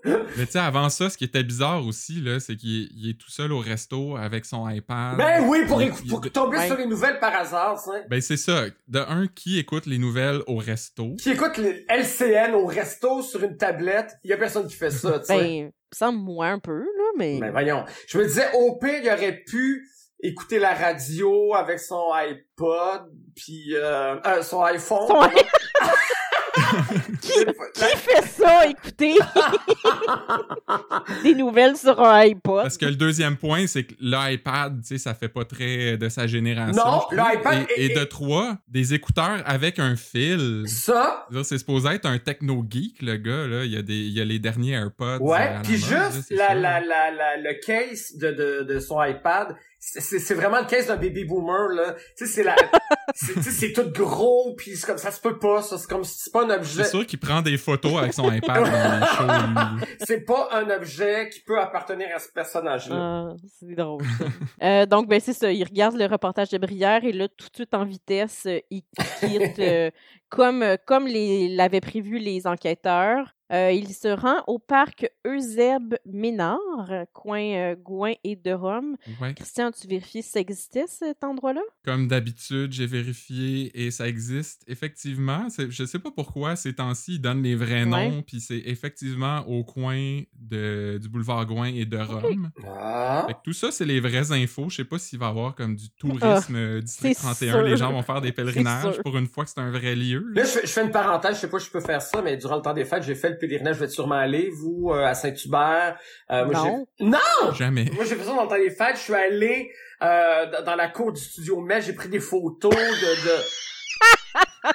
Mais tu sais, avant ça, ce qui était bizarre aussi, là, c'est qu'il est, il est tout seul au resto avec son iPad. ben oui, pour, Il- il- tomber sur les nouvelles par hasard, sais. Ben c'est ça. De un, qui écoute les nouvelles au resto? Qui écoute les LCN au resto sur une tablette, il y a personne qui fait ça, tu sais. Ben, il me semble moi un peu, là, mais... Ben voyons. Je me disais, au pire, il aurait pu écouter la radio avec son iPod, puis euh, euh, son iPhone. Son- Qui fait ça, écoutez? Des nouvelles sur un iPod. Parce que le deuxième point, c'est que l'iPad, tu sais, ça fait pas très de sa génération. Non, l'iPad Et, est- et de trois, des écouteurs avec un fil. Ça, C'est supposé être un techno geek, le gars, là. Il y a, des, il y a les derniers AirPods. euh, ouais. Puis là, juste c'est la, sûr. la, la, la, le case de, de, de son iPad, c'est- vraiment le case d'un baby boomer, là. Tu sais, c'est la... c'est- tu sais, c'est tout gros, puis c'est comme ça se peut pas, ça. C'est comme c'est pas un objet... C'est sûr qu'il prend des photos avec son iPad dans. C'est pas un objet qui peut appartenir à ce personnage-là. Ah, c'est drôle, ça. Euh, donc, ben, c'est ça. Il regarde le reportage de Brière et là, tout de suite en vitesse, euh, il quitte euh, comme, euh, comme les- l'avaient prévu les enquêteurs. Euh, il se rend au parc Eusèbe Ménard, coin euh, Gouin et de Rome. Ouais. Christian, tu vérifies si ça existait, cet endroit-là? Comme d'habitude, j'ai vérifié et ça existe. Effectivement, je sais pas pourquoi ces temps-ci, ils donnent les vrais noms, puis c'est effectivement au coin de, du boulevard Gouin et de Rome. Ah. Fait que tout ça, c'est les vraies infos. Je sais pas s'il va y avoir comme du tourisme euh, District Ah, c'est 31. Les gens vont faire des pèlerinages pour une fois que c'est un vrai lieu. là. Là, je fais, je fais une parenthèse, je sais pas si je peux faire ça, mais durant le temps des fêtes, j'ai fait le pèlerinage, je vais sûrement aller, vous, euh, à Saint-Hubert. Euh, Non. Jamais. Moi, j'ai fait ça dans le temps des fêtes, je suis allé euh, dans- la cour du studio Mai, j'ai pris des photos de... de...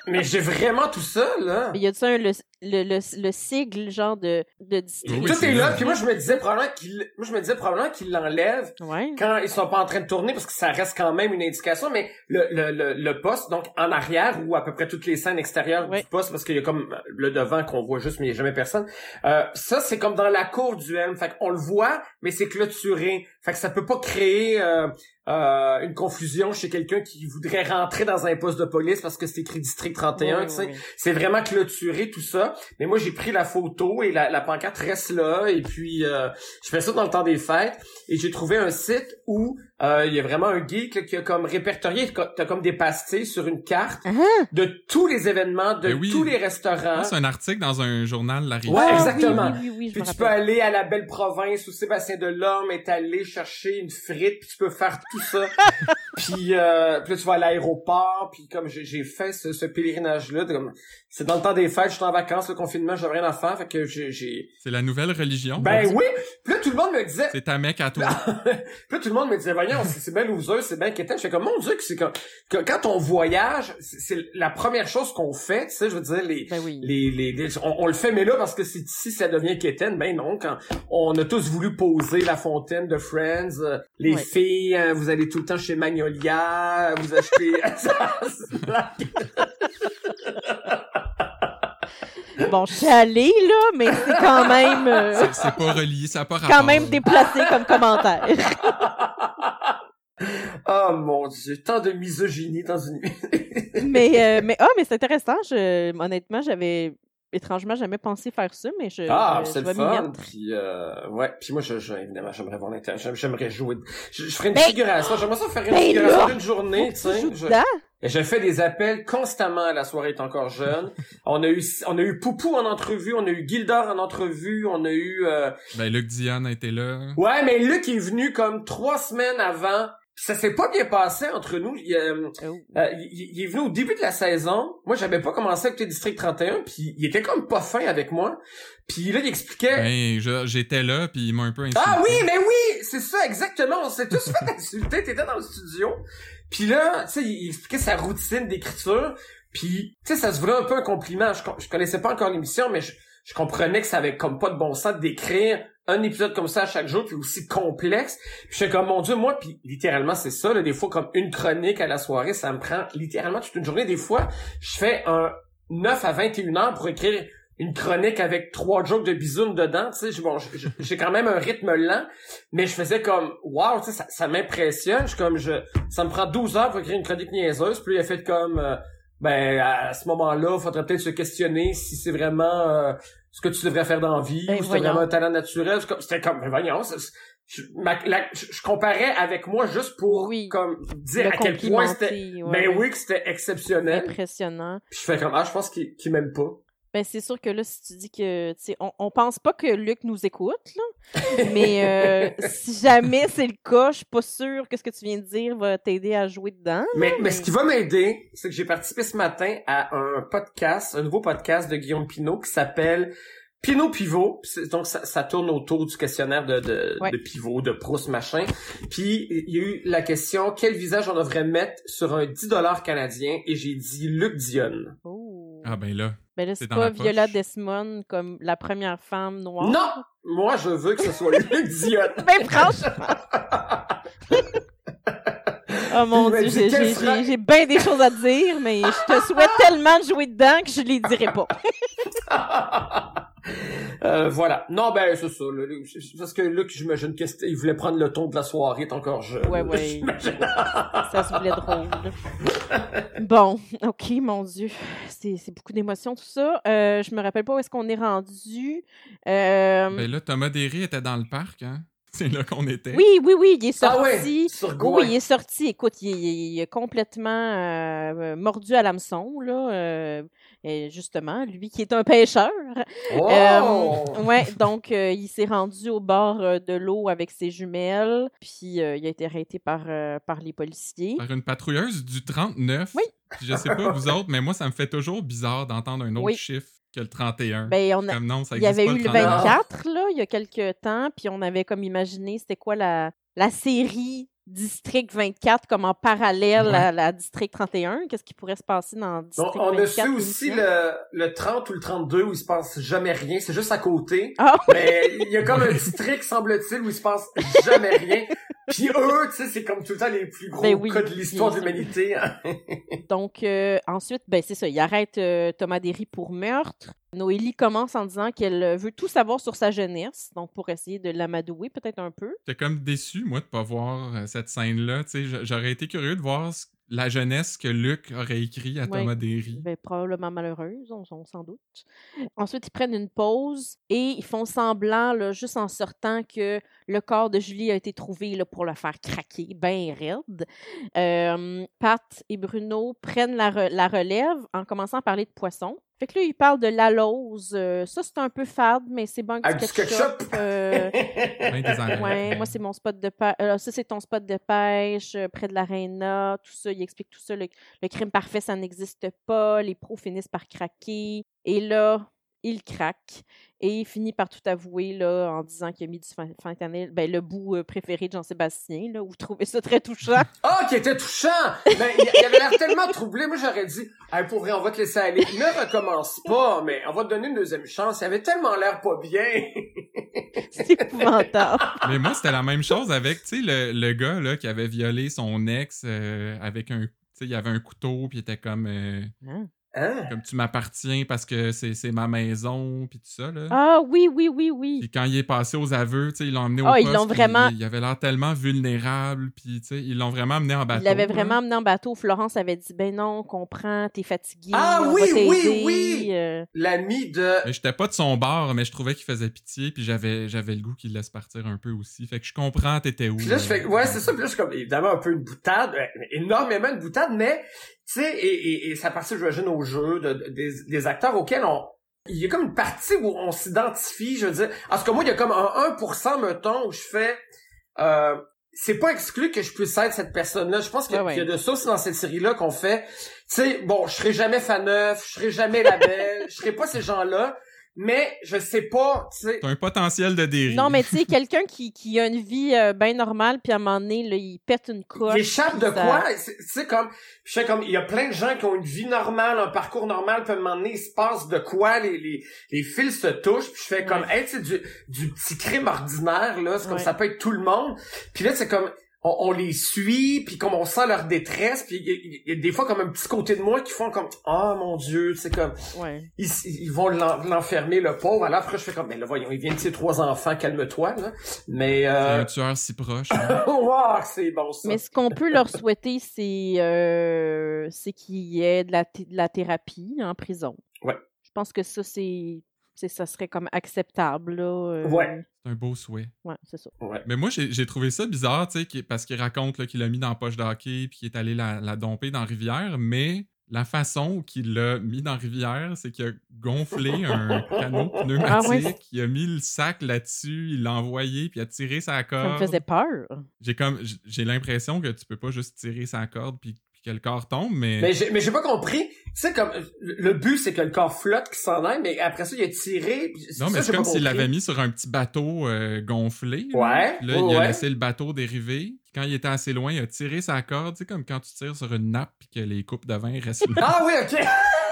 mais j'ai vraiment tout ça, là. Il y a ça le, le, le, le sigle, genre, de, de district? Oui, tout est là, puis moi, je me disais probablement qu'il... Moi, je me disais probablement qu'il l'enlève Ouais. quand ils sont pas en train de tourner parce que ça reste quand même une indication mais le le le, le poste donc en arrière ou à peu près toutes les scènes extérieures Ouais. du poste parce qu'il y a comme le devant qu'on voit juste mais il y a jamais personne euh, ça c'est comme dans la cour du M fait qu'on le voit mais c'est clôturé fait que ça peut pas créer euh, euh, une confusion chez quelqu'un qui voudrait rentrer dans un poste de police parce que c'est écrit district 31 Oui, tu sais. oui, c'est vraiment clôturé tout ça. Mais moi j'ai pris la photo et la, la pancarte reste là. Et puis euh, je fais ça dans le temps des fêtes. Et j'ai trouvé un site où euh, il y a vraiment un geek là, qui a comme répertorié t'as comme des pastilles sur une carte Ah, de tous les événements de Ben oui. tous les restaurants que c'est un article dans un journal La Rivière. Ouais, ah, exactement. Oui, oui, oui, oui, je puis tu peux aller à la belle province où Sébastien Delorme est allé chercher une frite puis tu peux faire tout ça puis, euh, puis là tu vas à l'aéroport puis comme j'ai fait ce, ce pèlerinage là c'est dans le temps des fêtes je suis en vacances le confinement j'avais rien à faire fait que j'ai C'est la nouvelle religion. ben oui puis là tout le monde me disait C'est ta mec à toi. puis là, tout le monde me disait, voyons, c'est bien loser, c'est bien quétaine. Je fais comme, mon Dieu, que c'est comme, que quand on voyage, c'est la première chose qu'on fait, tu sais, je veux dire, les, Ben oui. les, les, les- on, on le fait, mais là, parce que c'est ici, ça devient quétaine. Ben non, quand on a tous voulu poser la fontaine de Friends, euh, les Ouais. filles, euh, vous allez tout le temps chez Magnolia, vous achetez... Bon, je suis allée, là, mais c'est quand même... euh, C'est- C'est pas relié, ça n'a pas rapport. quand même déplacé comme commentaire. oh mon Dieu, tant de misogynie dans une... mais, euh, mais, ah, mais c'est intéressant. Je, honnêtement, j'avais étrangement jamais pensé faire ça, mais je, Ah, je, c'est je le fun. Puis euh, ouais, puis moi je, je- évidemment j'aimerais voir l'intérêt, j'aime- j'aimerais jouer. Je, je ferais une Ben- figuration, j'aimerais ça faire une Ben figuration là! d'une journée, tu Tu sais. joues Je, je fais des appels constamment à la soirée est encore jeune. on a eu on a eu Poupou en entrevue, on a eu Gildor en entrevue, on a eu euh, Ben, Luc Diane a été là. Ouais, mais Luc est venu comme trois semaines avant. Ça s'est pas bien passé entre nous. Il, euh, Oh. euh, il, il est venu au début de la saison. Moi, j'avais pas commencé avec le District 31, puis il était comme pas fin avec moi. Puis là, il expliquait... Ben, j'étais là, puis il m'a un peu insulté. Ah oui, mais oui, c'est ça, exactement. On s'est tous fait insulter. T'étais dans le studio. Puis là, tu sais, il expliquait sa routine d'écriture. Puis, tu sais, ça se voulait un peu un compliment. Je, con- je connaissais pas encore l'émission, mais je, je comprenais que ça avait comme pas de bon sens d'écrire un épisode comme ça à chaque jour, puis aussi complexe. Puis j'étais comme, mon Dieu, moi, puis littéralement, c'est ça, là, des fois, comme une chronique à la soirée, ça me prend littéralement toute une journée. Des fois, je fais un 9 à 21 heures pour écrire une chronique avec trois jokes de bisounes dedans, tu sais, bon, j'ai quand même un rythme lent, mais je faisais comme, wow, tu sais, ça, ça m'impressionne, je comme, je, ça me prend 12 heures pour écrire une chronique niaiseuse, puis il a fait comme, euh, ben, à ce moment-là, faudrait peut-être se questionner si c'est vraiment euh, ce que tu devrais faire dans la vie, Ben, ou si vraiment un talent naturel, c'était comme, ben, voyons, je, ma- la- je- je comparais avec moi juste pour, Oui. comme, dire à quel point c'était, ouais, ben oui, que c'était exceptionnel. Impressionnant. Puis je fais comme, ah, je pense qu'il qu'il m'aime pas. Ben, c'est sûr que là, si tu dis que, tu sais, on, on pense pas que Luc nous écoute, là, mais euh, si jamais c'est le cas, je suis pas sûre que ce que tu viens de dire va t'aider à jouer dedans. Mais, mais ce qui va m'aider, c'est que j'ai participé ce matin à un podcast, un nouveau podcast de Guillaume Pinot qui s'appelle Pinot Pivot. Donc, ça, ça tourne autour du questionnaire de, de, Ouais. de Pivot, de Proust, machin. Puis, il y a eu la question, quel visage on devrait mettre sur un 10 dollars canadien? Et j'ai dit Luc Dionne. Oh. Ah ben là. Ben là, c'est pas. Viola Desmond comme la première femme noire. Non! Moi, je veux que ce soit Luc Dionne. Ben franchement! Oh mon dieu, j'ai- j'ai j'ai- j'ai bien des choses à dire, mais je te souhaite tellement de jouer dedans que je les dirai pas. Euh, voilà. Non, ben, c'est ça. là, parce que Luc, j'imagine qu'il voulait prendre le ton de la soirée, t'es encore jeune. Ouais, ouais. Ça se voulait drôle. Bon, ok, mon Dieu. C'est c'est beaucoup d'émotions, tout ça. Euh, je me rappelle pas où est-ce qu'on est rendu. Euh, Ben là, Thomas Derry était dans le parc, hein? C'est là qu'on était. oui, oui, oui, il est sorti. Ah ouais, sur Oui, Gouin. oui, il est sorti. Écoute, il, il- il est complètement euh, mordu à l'hameçon, là. euh, et justement, lui qui est un pêcheur. Oh! Euh, ouais, donc euh, il s'est rendu au bord de l'eau avec ses jumelles, puis euh, il a été arrêté par, euh, par les policiers. Par une patrouilleuse du 39. Oui. Je sais pas vous autres, mais moi, ça me fait toujours bizarre d'entendre un autre Oui. chiffre que le 31. Ben, on a, Comme non, ça il y avait eu le pas, 31. 24, là, il y a quelques temps, puis on avait comme imaginé, c'était quoi la, la série District 24 comme en parallèle Ouais. à la District 31? Qu'est-ce qui pourrait se passer dans Donc, District on 24? a su aussi le 30 ou le 32 où il se passe jamais rien, c'est juste à côté. Ah, Mais il y a comme un district, semble-t-il, où il se passe jamais rien. Puis eux, tu sais, c'est comme tout le temps les plus gros Ben oui, cas de l'histoire de l'humanité. hein. Donc, euh, ensuite, ben, c'est ça, il arrête euh, Thomas Derry pour meurtre. Noélie commence en disant qu'elle euh, veut tout savoir sur sa jeunesse, donc pour essayer de l'amadouer peut-être un peu. J'étais comme déçu, moi, de pas voir cette scène-là. Tu sais, J'aurais été curieux de voir ce- la jeunesse que Luc aurait écrit à Ouais. Thomas Derry. Ben, probablement malheureuse, on, on s'en doute. Ensuite, ils prennent une pause et ils font semblant, là, juste en sortant, que le corps de Julie a été trouvé là, pour la faire craquer, ben raide. Euh, Pat et Bruno prennent la, re- la relève en commençant à parler de poissons. Fait que là, ils parlent de l'alose. Euh, ça, c'est un peu fade, mais c'est bon du du ketchup. ketchup? Euh. Ouais, moi, c'est mon spot de pêche. ça, c'est ton spot de pêche euh, près de l'aréna. Tout ça, il explique tout ça. Le, le crime parfait, ça n'existe pas. Les pros finissent par craquer. Et là, il craque. Et il finit par tout avouer là, en disant qu'il a mis du fin- fentanyl. Ben, le bout euh, préféré de Jean-Sébastien, là, où vous trouvez ça très touchant. Ah, qui était touchant! Ben, il, il avait l'air tellement troublé. Moi, j'aurais dit, hey, pour vrai, on va te laisser aller. Ne recommence pas, mais on va te donner une deuxième chance. Il avait tellement l'air pas bien. c'est épouvantable. Mais moi, c'était la même chose avec, tu sais, le, le gars là, qui avait violé son ex euh, avec un. Tu sais, il avait un couteau, puis il était comme. euh, Hein? Comme tu m'appartiens parce que c'est c'est ma maison, puis tout ça, là. Ah oui, oui, oui, oui. Puis quand il est passé aux aveux, tu sais, ils l'ont emmené au Ah, ils poste, vraiment- Il, il avait l'air tellement vulnérable, puis tu sais, ils l'ont vraiment amené en bateau. Il l'avait vraiment amené en bateau. Florence avait dit Ben non, on comprend, t'es fatigué. Ah oui, oui, oui. Euh, L'ami de... Mais J'étais pas de son bord, mais je trouvais qu'il faisait pitié, puis j'avais j'avais le goût qu'il laisse partir un peu aussi. Fait que je comprends, t'étais où. Puis là, je fais, euh, ouais, c'est ça. Puis là, je suis comme, évidemment, un peu une boutade, euh, énormément de boutade, mais, tu sais, et, et, et ça participe, j'imagine, au jeu de, de- des, des acteurs auxquels on, il y a comme une partie où on s'identifie, je veux dire. En tout cas, moi, il y a comme un 1%, mettons, où je fais, euh, c'est pas exclu que je puisse être cette personne-là. Je pense qu'il y a- Ouais, ouais. qu'il y a de ça aussi dans cette série-là qu'on fait. Tu sais, bon, je serai jamais Faneuf, je serai jamais la belle, je serai pas ces gens-là, mais je sais pas, tu sais, T'as un potentiel de dérive. Non, mais tu sais, quelqu'un qui, qui a une vie euh, bien normale, puis à un moment donné, là, il pète une coche. Il échappe de ça- quoi? C'est- Tu sais, comme, je sais comme, il y a plein de gens qui ont une vie normale, un parcours normal, puis à un moment donné, il se passe de quoi, les, les, les fils se touchent, puis je fais comme, hey, tu sais, du, du petit crime ordinaire, là, c'est comme Ouais. ça peut être tout le monde. Puis là, c'est comme, on, on les suit, puis comme on sent leur détresse, puis il y, a des fois comme un petit côté de moi qui font comme ah mon dieu, c'est comme Ouais. ils, ils vont l'en- l'enfermer le pauvre. Alors après je fais comme mais là voyons, il vient de ses trois enfants, calme-toi là. Mais C'est euh... un tueur si proche. hein. wow, c'est bon ça. Mais ce qu'on peut leur souhaiter, c'est euh, c'est qu'il y ait de la, de la thérapie en prison. Ouais. Je pense que ça, c'est- ça serait comme acceptable. Là, euh, Ouais. C'est un beau souhait. Ouais, c'est ça. Ouais. Mais moi, j'ai trouvé ça bizarre, tu sais, parce qu'il raconte qu'il l'a mis dans la poche de hockey puis qu'il est allé la, la domper dans la rivière, mais la façon qu'il l'a mis dans la rivière, c'est qu'il a gonflé un canot pneumatique, Ah ouais. il a mis le sac là-dessus, il l'a envoyé, puis il a tiré sa Ça me corde. faisait peur. J'ai comme j'ai l'impression que tu peux pas juste tirer sa corde puis, puis que le corps tombe, mais, Mais j'ai mais j'ai pas compris. Tu sais comme le but c'est que le corps flotte qui s'en aille, mais après ça il a tiré. puis non, mais c'est comme s'il l'avait mis sur un petit bateau euh, gonflé. Ouais, Là, ouais, il a laissé le bateau dériver. Puis Quand il était assez loin, il a tiré sa corde, tu sais, comme quand tu tires sur une nappe puis que les coupes de vin restent là. Ah oui, ok.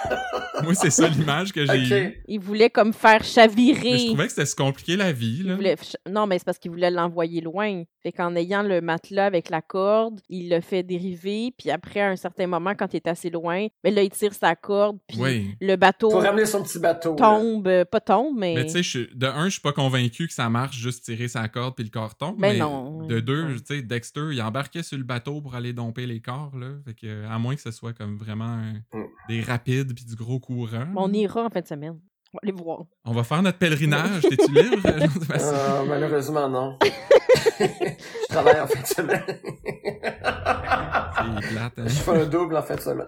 Moi, c'est ça l'image que j'ai eue. Il voulait comme faire chavirer. Mais je trouvais que c'était se compliquer la vie. Là. voulait Non, mais c'est parce qu'il voulait l'envoyer loin. Fait qu'en ayant le matelas avec la corde, il le fait dériver. Puis après, à un certain moment, quand il est assez loin, mais là, il tire sa corde. Puis Oui. le bateau Pour ramener son petit bateau. tombe. euh, Pas tombe, mais. Mais tu sais, de un, je suis pas convaincu que ça marche juste tirer sa corde puis le corps tombe. Ben mais non. De deux, tu sais, Dexter, il embarquait sur le bateau pour aller domper les corps, là. Fait que, à moins que ce soit comme vraiment un- Mm. des rapides puis du gros courant. On ira en fin de semaine. On va aller voir. On va faire notre pèlerinage. T'es-tu libre? Euh, malheureusement, non. je travaille en fin de semaine. C'est plate, hein? je fais un double en fin de semaine.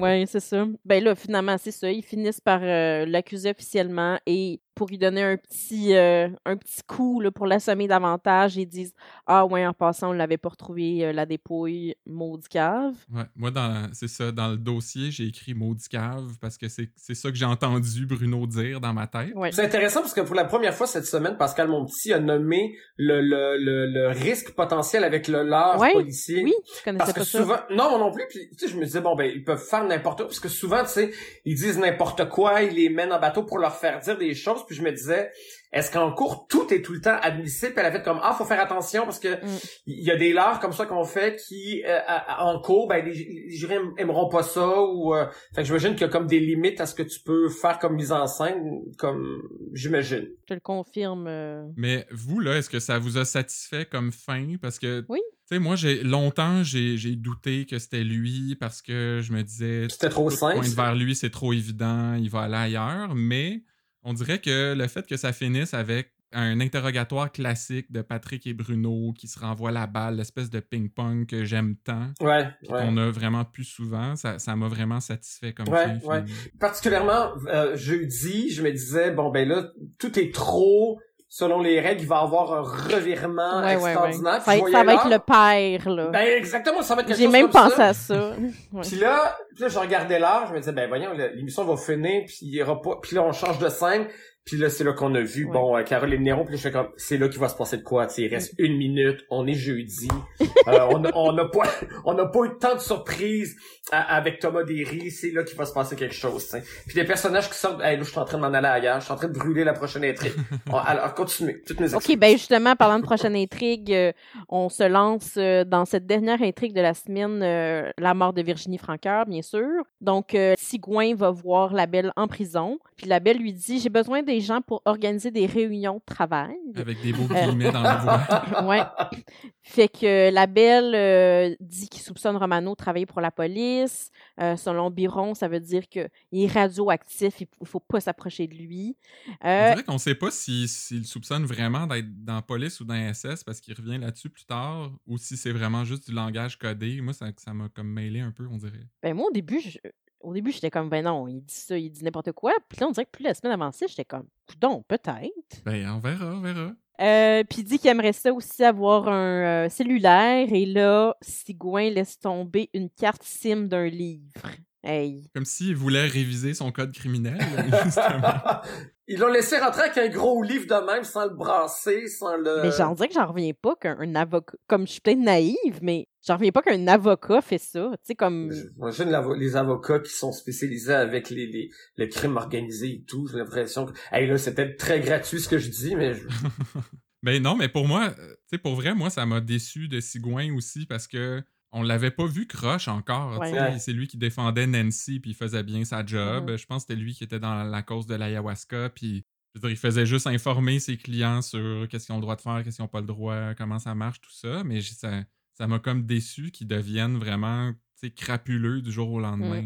Oui, c'est ça. Ben là, finalement, c'est ça. Ils finissent par euh, l'accuser officiellement et pour lui donner un petit, euh, un petit coup là, pour l'assommer davantage, ils disent Ah, ouais, en passant, on l'avait pas retrouvé euh, la dépouille, maudit cave. Ouais, moi, dans, c'est ça, dans le dossier, j'ai écrit maudit cave parce que c'est, c'est ça que j'ai entendu Bruno dire dans ma tête. Ouais. C'est intéressant parce que pour la première fois cette semaine, Pascal Monpetit a nommé le, le, le, le risque potentiel avec le leurre Ouais, policier. Oui, je connaissais Parce que pas ça. souvent, non, moi non plus, puis tu sais, je me disais, bon, ben, ils peuvent faire n'importe quoi, parce que souvent, tu sais, ils disent n'importe quoi, ils les mènent en bateau pour leur faire dire des choses, puis je me disais, est-ce qu'en cours, tout est tout le temps admissible, puis elle a fait comme, ah, faut faire attention, parce que Mm. il y a des leurres comme ça qu'on fait qui, euh, en cours, ben, les, les jurés aim- aimeront pas ça, ou, euh, fait que j'imagine qu'il y a comme des limites à ce que tu peux faire comme mise en scène, comme, j'imagine. Je te le confirme. euh, Mais vous, là, est-ce que ça vous a satisfait comme fin? Parce que, Oui. tu sais, moi, j'ai longtemps, j'ai, j'ai douté que c'était lui parce que je me disais, C'était trop simple. pointe vers lui, c'est trop évident, il va aller ailleurs. Mais on dirait que le fait que ça finisse avec un interrogatoire classique de Patrick et Bruno qui se renvoient la balle, l'espèce de ping-pong que j'aime tant, Ouais, puis ouais. qu'on a vraiment plus souvent, ça, ça m'a vraiment satisfait comme Ouais, fin. ouais. finalement. particulièrement euh, jeudi, je me disais bon ben là tout est trop selon les règles, il va y avoir un revirement ouais, ouais, ouais. extraordinaire. Ça, va être- le père, là. Ben exactement, ça va être quelque J'ai chose même comme pensé ça. à ça. Ouais. Puis là, puis là, je regardais l'heure, je me disais ben voyons, l'émission va finir, puis il y aura pas. Puis là, on change de scène. Puis là, c'est là qu'on a vu, Ouais. bon, euh, Caroline Néron, puis je comme, c'est là qu'il va se passer de quoi, tu il reste une minute, on est jeudi, euh, on n'a pas, on pas eu tant de surprises à- avec Thomas Derry, c'est là qu'il va se passer quelque chose. Puis des personnages qui sortent, hey, là, je suis en train de m'en aller ailleurs, je suis en train de brûler la prochaine intrigue. Bon, alors, continuez, toutes mes excuses. OK, ben justement, parlant de prochaine intrigue, euh, on se lance euh, dans cette dernière intrigue de la semaine, euh, la mort de Virginie Francoeur, bien sûr. Donc, euh, Sigouin va voir la Belle en prison. Puis la Belle lui dit J'ai besoin des gens pour organiser des réunions de travail. Avec des beaux Euh. guillemets dans la voix. Ouais. Fait que la Belle euh, dit qu'il soupçonne Romano de travailler pour la police. Euh, selon Biron, ça veut dire qu'il est radioactif, il faut pas s'approcher de lui. On Euh, dirait qu'on sait pas si- s'il soupçonne vraiment d'être dans la police ou dans la SS parce qu'il revient là-dessus plus tard ou si c'est vraiment juste du langage codé. Moi, ça ça m'a comme mêlé un peu, on dirait. Ben moi, au début, je- au début, j'étais comme, ben non, il dit ça, il dit n'importe quoi. Puis là, on dirait que plus la semaine avançait, j'étais comme, donc peut-être. Ben, on verra, on verra. Euh, puis il dit qu'il aimerait ça aussi avoir un euh, cellulaire. Et là, Sigouin laisse tomber une carte SIM d'un livre. Hey. Comme s'il voulait réviser son code criminel. justement. Ils l'ont laissé rentrer avec un gros livre de même, sans le brasser, sans le... Mais j'en dirais que j'en reviens pas qu'un un avocat. Comme je suis peut-être naïve, mais j'en reviens pas qu'un avocat fait ça. Tu sais, comme. J'imagine les avocats qui sont spécialisés avec les, les, le crime organisé et tout. J'ai l'impression que, hey, là, c'est peut-être très gratuit ce que je dis, mais je- Ben non, mais pour moi, euh, tu sais, pour vrai, moi, ça m'a déçu de Sigouin aussi parce que on l'avait pas vu croche encore. Ouais. C'est lui qui défendait Nancy puis il faisait bien sa job. Mhm. Je pense que c'était lui qui était dans la cause de l'ayahuasca puis je veux dire, il faisait juste informer ses clients sur qu'est-ce qu'ils ont le droit de faire, qu'est-ce qu'ils n'ont pas le droit, comment ça marche, tout ça. Mais ça ça m'a comme déçu qu'ils deviennent vraiment crapuleux du jour au lendemain.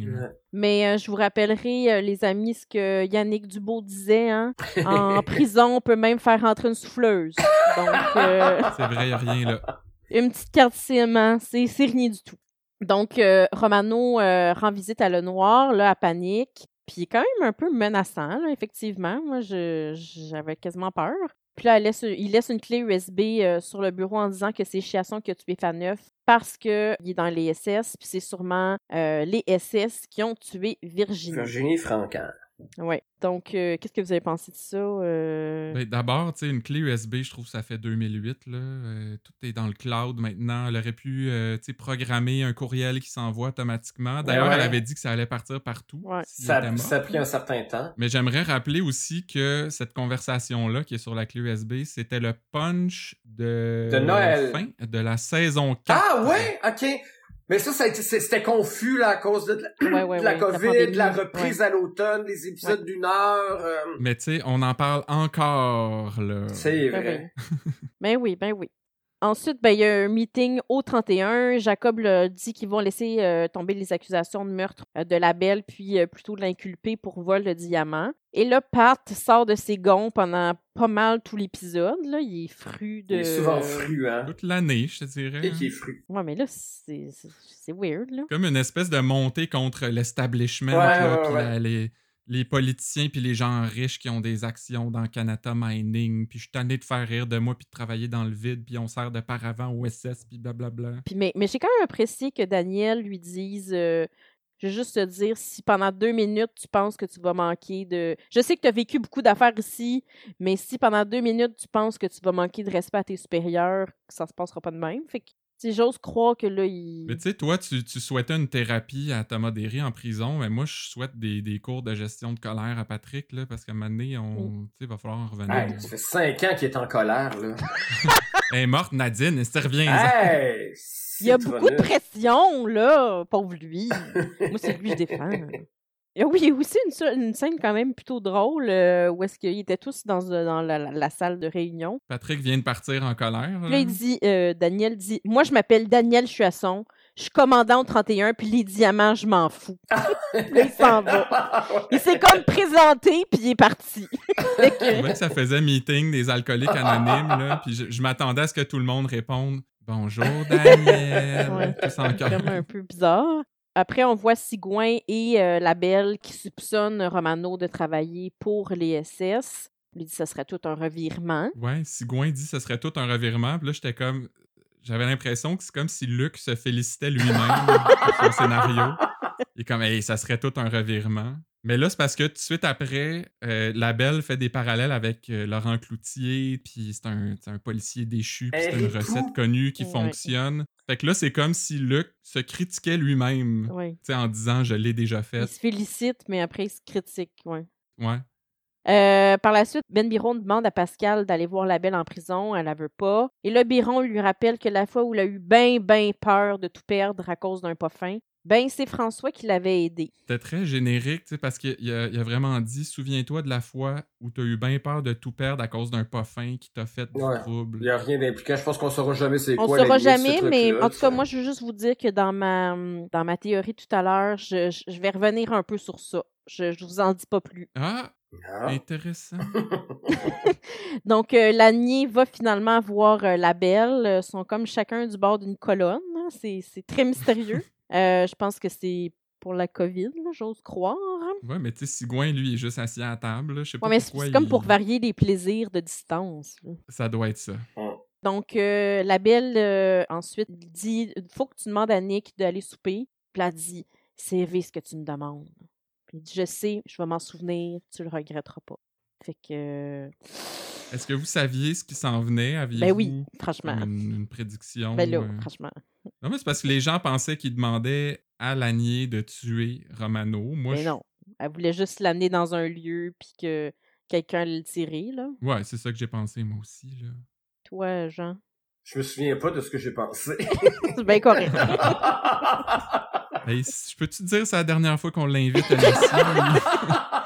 Mais euh, je vous rappellerai, euh, les amis, ce que Yannick Dubo disait. Hein? En prison, on peut même faire rentrer une souffleuse. Donc, euh, C'est vrai, il n'y a rien là. une petite carte SIM, hein, c'est rien du tout. Donc, euh, Romano euh, rend visite à Lenoir, là, à Panique. Puis quand même un peu menaçant, là, effectivement. Moi, j'avais quasiment peur. Puis là, il laisse une clé USB euh, sur le bureau en disant que c'est Chiasson qui a tué Faneuf parce qu'il est dans les SS. Puis c'est sûrement les SS qui ont tué Virginie. Virginie Franquin. Ouais. Donc, euh, qu'est-ce que vous avez pensé de ça? euh? Ben, D'abord, tu sais, une clé USB, je trouve que ça fait 2008. Là. Euh, tout est dans le cloud maintenant. Elle aurait pu euh, tu sais, programmer un courriel qui s'envoie automatiquement. D'ailleurs, Ouais, ouais. elle avait dit que ça allait partir partout. Ouais. Ça, a pris un certain temps. Mais j'aimerais rappeler aussi que cette conversation-là qui est sur la clé USB, c'était le punch de, De Noël. fin de la saison 4. Ah ouais, ok. Mais ça, c'était confus là, à cause de, la- Ouais, ouais, de la ouais, COVID, reprise à l'automne, les épisodes d'une heure. euh, Mais tu sais, on en parle encore, là. c'est Ben vrai. oui. Ben oui, ben oui. Ensuite, ben, il y a un meeting au 31. Jacob dit qu'ils vont laisser euh, tomber les accusations de meurtre euh, de la belle, puis euh, plutôt l'inculper pour vol de diamants. Et là, Pat sort de ses gonds pendant pas mal tout l'épisode. Là. Il est fru de... Il est souvent fru, hein. Toute l'année, je te dirais. Et qui est fru. Ouais, mais là, c'est c'est- c'est weird, là. Comme une espèce de montée contre l'establishment, Ouais, là, ouais, puis ouais. la- les, les politiciens puis les gens riches qui ont des actions dans Canada Mining, puis je suis tanné de faire rire de moi puis de travailler dans le vide, puis on sert de paravent au SS, puis blablabla. Mais mais j'ai quand même apprécié que Daniel lui dise euh, Je vais juste te dire, si pendant deux minutes, tu penses que tu vas manquer de. Je sais que tu as vécu beaucoup d'affaires ici, mais si pendant deux minutes, tu penses que tu vas manquer de respect à tes supérieurs, ça se passera pas de même. J'ose croire que là, il. Mais tu sais, toi, tu, tu souhaitais une thérapie à Thomas Derry en prison, mais moi, je souhaite des, des cours de gestion de colère à Patrick, là, parce qu'à un moment donné, on, tu sais, va falloir en revenir. Hey, ça fait cinq ans qu'il est en colère, là. Elle est morte, Nadine, elle revient. Hey! Il y a beaucoup de pression, là, pauvre lui. Moi, c'est lui que je défends. Et oui, il y a aussi une, scène quand même plutôt drôle euh, où est-ce qu'ils étaient tous dans, dans la, la- la salle de réunion. Patrick vient de partir en colère. Puis là. il dit, euh, Daniel dit, moi, je m'appelle Daniel Chuasson, je suis commandant au 31, puis les diamants, je m'en fous. là, il s'en va. Il s'est comme présenté, puis il est parti. Que- C'est vrai que ça faisait meeting des alcooliques anonymes, là, puis je, je m'attendais à ce que tout le monde réponde Bonjour Daniel. Ouais. C'est un peu bizarre. Après, on voit Sigouin et euh, la Belle qui soupçonnent Romano de travailler pour les SS. Il dit que ce serait tout un revirement. Ouais, Sigouin dit que ce serait tout un revirement, puis là, j'étais comme. J'avais l'impression que c'est comme si Luc se félicitait lui-même pour son scénario. Il est comme, hey, ça serait tout un revirement. Mais là, c'est parce que tout de suite après, euh, la Belle fait des parallèles avec euh, Laurent Cloutier, puis c'est un, policier déchu, puis c'est une recette connue qui Ouais. fonctionne. Fait que là, c'est comme si Luc se critiquait lui-même, tu Ouais. sais, en disant, je l'ai déjà Il fait. se félicite, mais après, il se critique. Ouais. Ouais. Euh, par la suite, Ben Biron demande à Pascal d'aller voir la Belle en prison. Elle ne veut pas. Et là, Biron lui rappelle que la fois où il a eu bien, bien peur de tout perdre à cause d'un pas fin, ben, c'est François qui l'avait aidé. C'était très générique, tu sais, parce qu'il a, il a vraiment dit Souviens-toi de la fois où tu as eu bien peur de tout perdre à cause d'un pas fin qui t'a fait du Ouais. trouble. Il n'y a rien d'impliquant. Je pense qu'on saura jamais c'est On quoi. ne saura jamais, mais en tout cas, moi, je veux juste vous dire que dans ma, dans ma théorie tout à l'heure, je, vais revenir un peu sur ça. Je, je vous en dis pas plus. Ah, Ah. intéressant. Donc, euh, Lanier va finalement voir euh, la belle. Ils sont comme chacun du bord d'une colonne. hein. C'est c'est très mystérieux. Euh, je pense que c'est pour la COVID, là, j'ose croire. Ouais, mais tu sais, Sigouin, lui, il est juste assis à la table. là. Je sais pas Ouais, mais c'est comme il- pour varier les plaisirs de distance. là. Ça doit être ça. Donc, euh, la belle, euh, ensuite, dit il faut que tu demandes à Nick d'aller souper. Puis elle dit c'est vrai ce que tu me demandes. Puis il dit je sais, je vais m'en souvenir, tu le regretteras pas. Fait que. Est-ce que vous saviez ce qui s'en venait? Aviez-vous Ben oui, franchement. une, une prédiction? Ben là, euh? franchement. Non, mais c'est parce que les gens pensaient qu'il demandait à Lanier de tuer Romano. Moi, Mais je- non. Elle voulait juste l'amener dans un lieu puis que quelqu'un le tirer, là. Ouais, c'est ça que j'ai pensé, moi aussi. Là. Toi, Jean? Je me souviens pas de ce que j'ai pensé. C'est bien correct. Hey, je peux-tu te dire c'est la dernière fois qu'on l'invite à l'émission?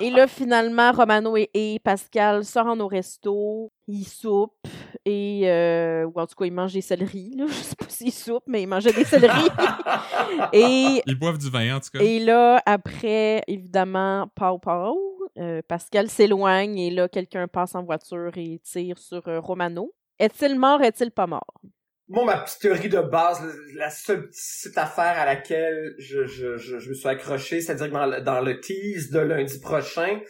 Et là, finalement, Romano et, et Pascal sortent au resto, ils soupent, et, euh, ou en tout cas, ils mangent des céleris, là. Je sais pas s'ils soupent, mais ils mangeaient des céleris. et, Ils boivent du vin, en tout cas. et là, après, évidemment, pau pau, euh, Pascal s'éloigne, et là, quelqu'un passe en voiture et tire sur euh, Romano. Est-il mort, est-il pas mort? Bon, ma petite théorie de base, la seule petite affaire à laquelle je, je, je, je me suis accroché, c'est-à-dire dans le, dans le tease de lundi prochain,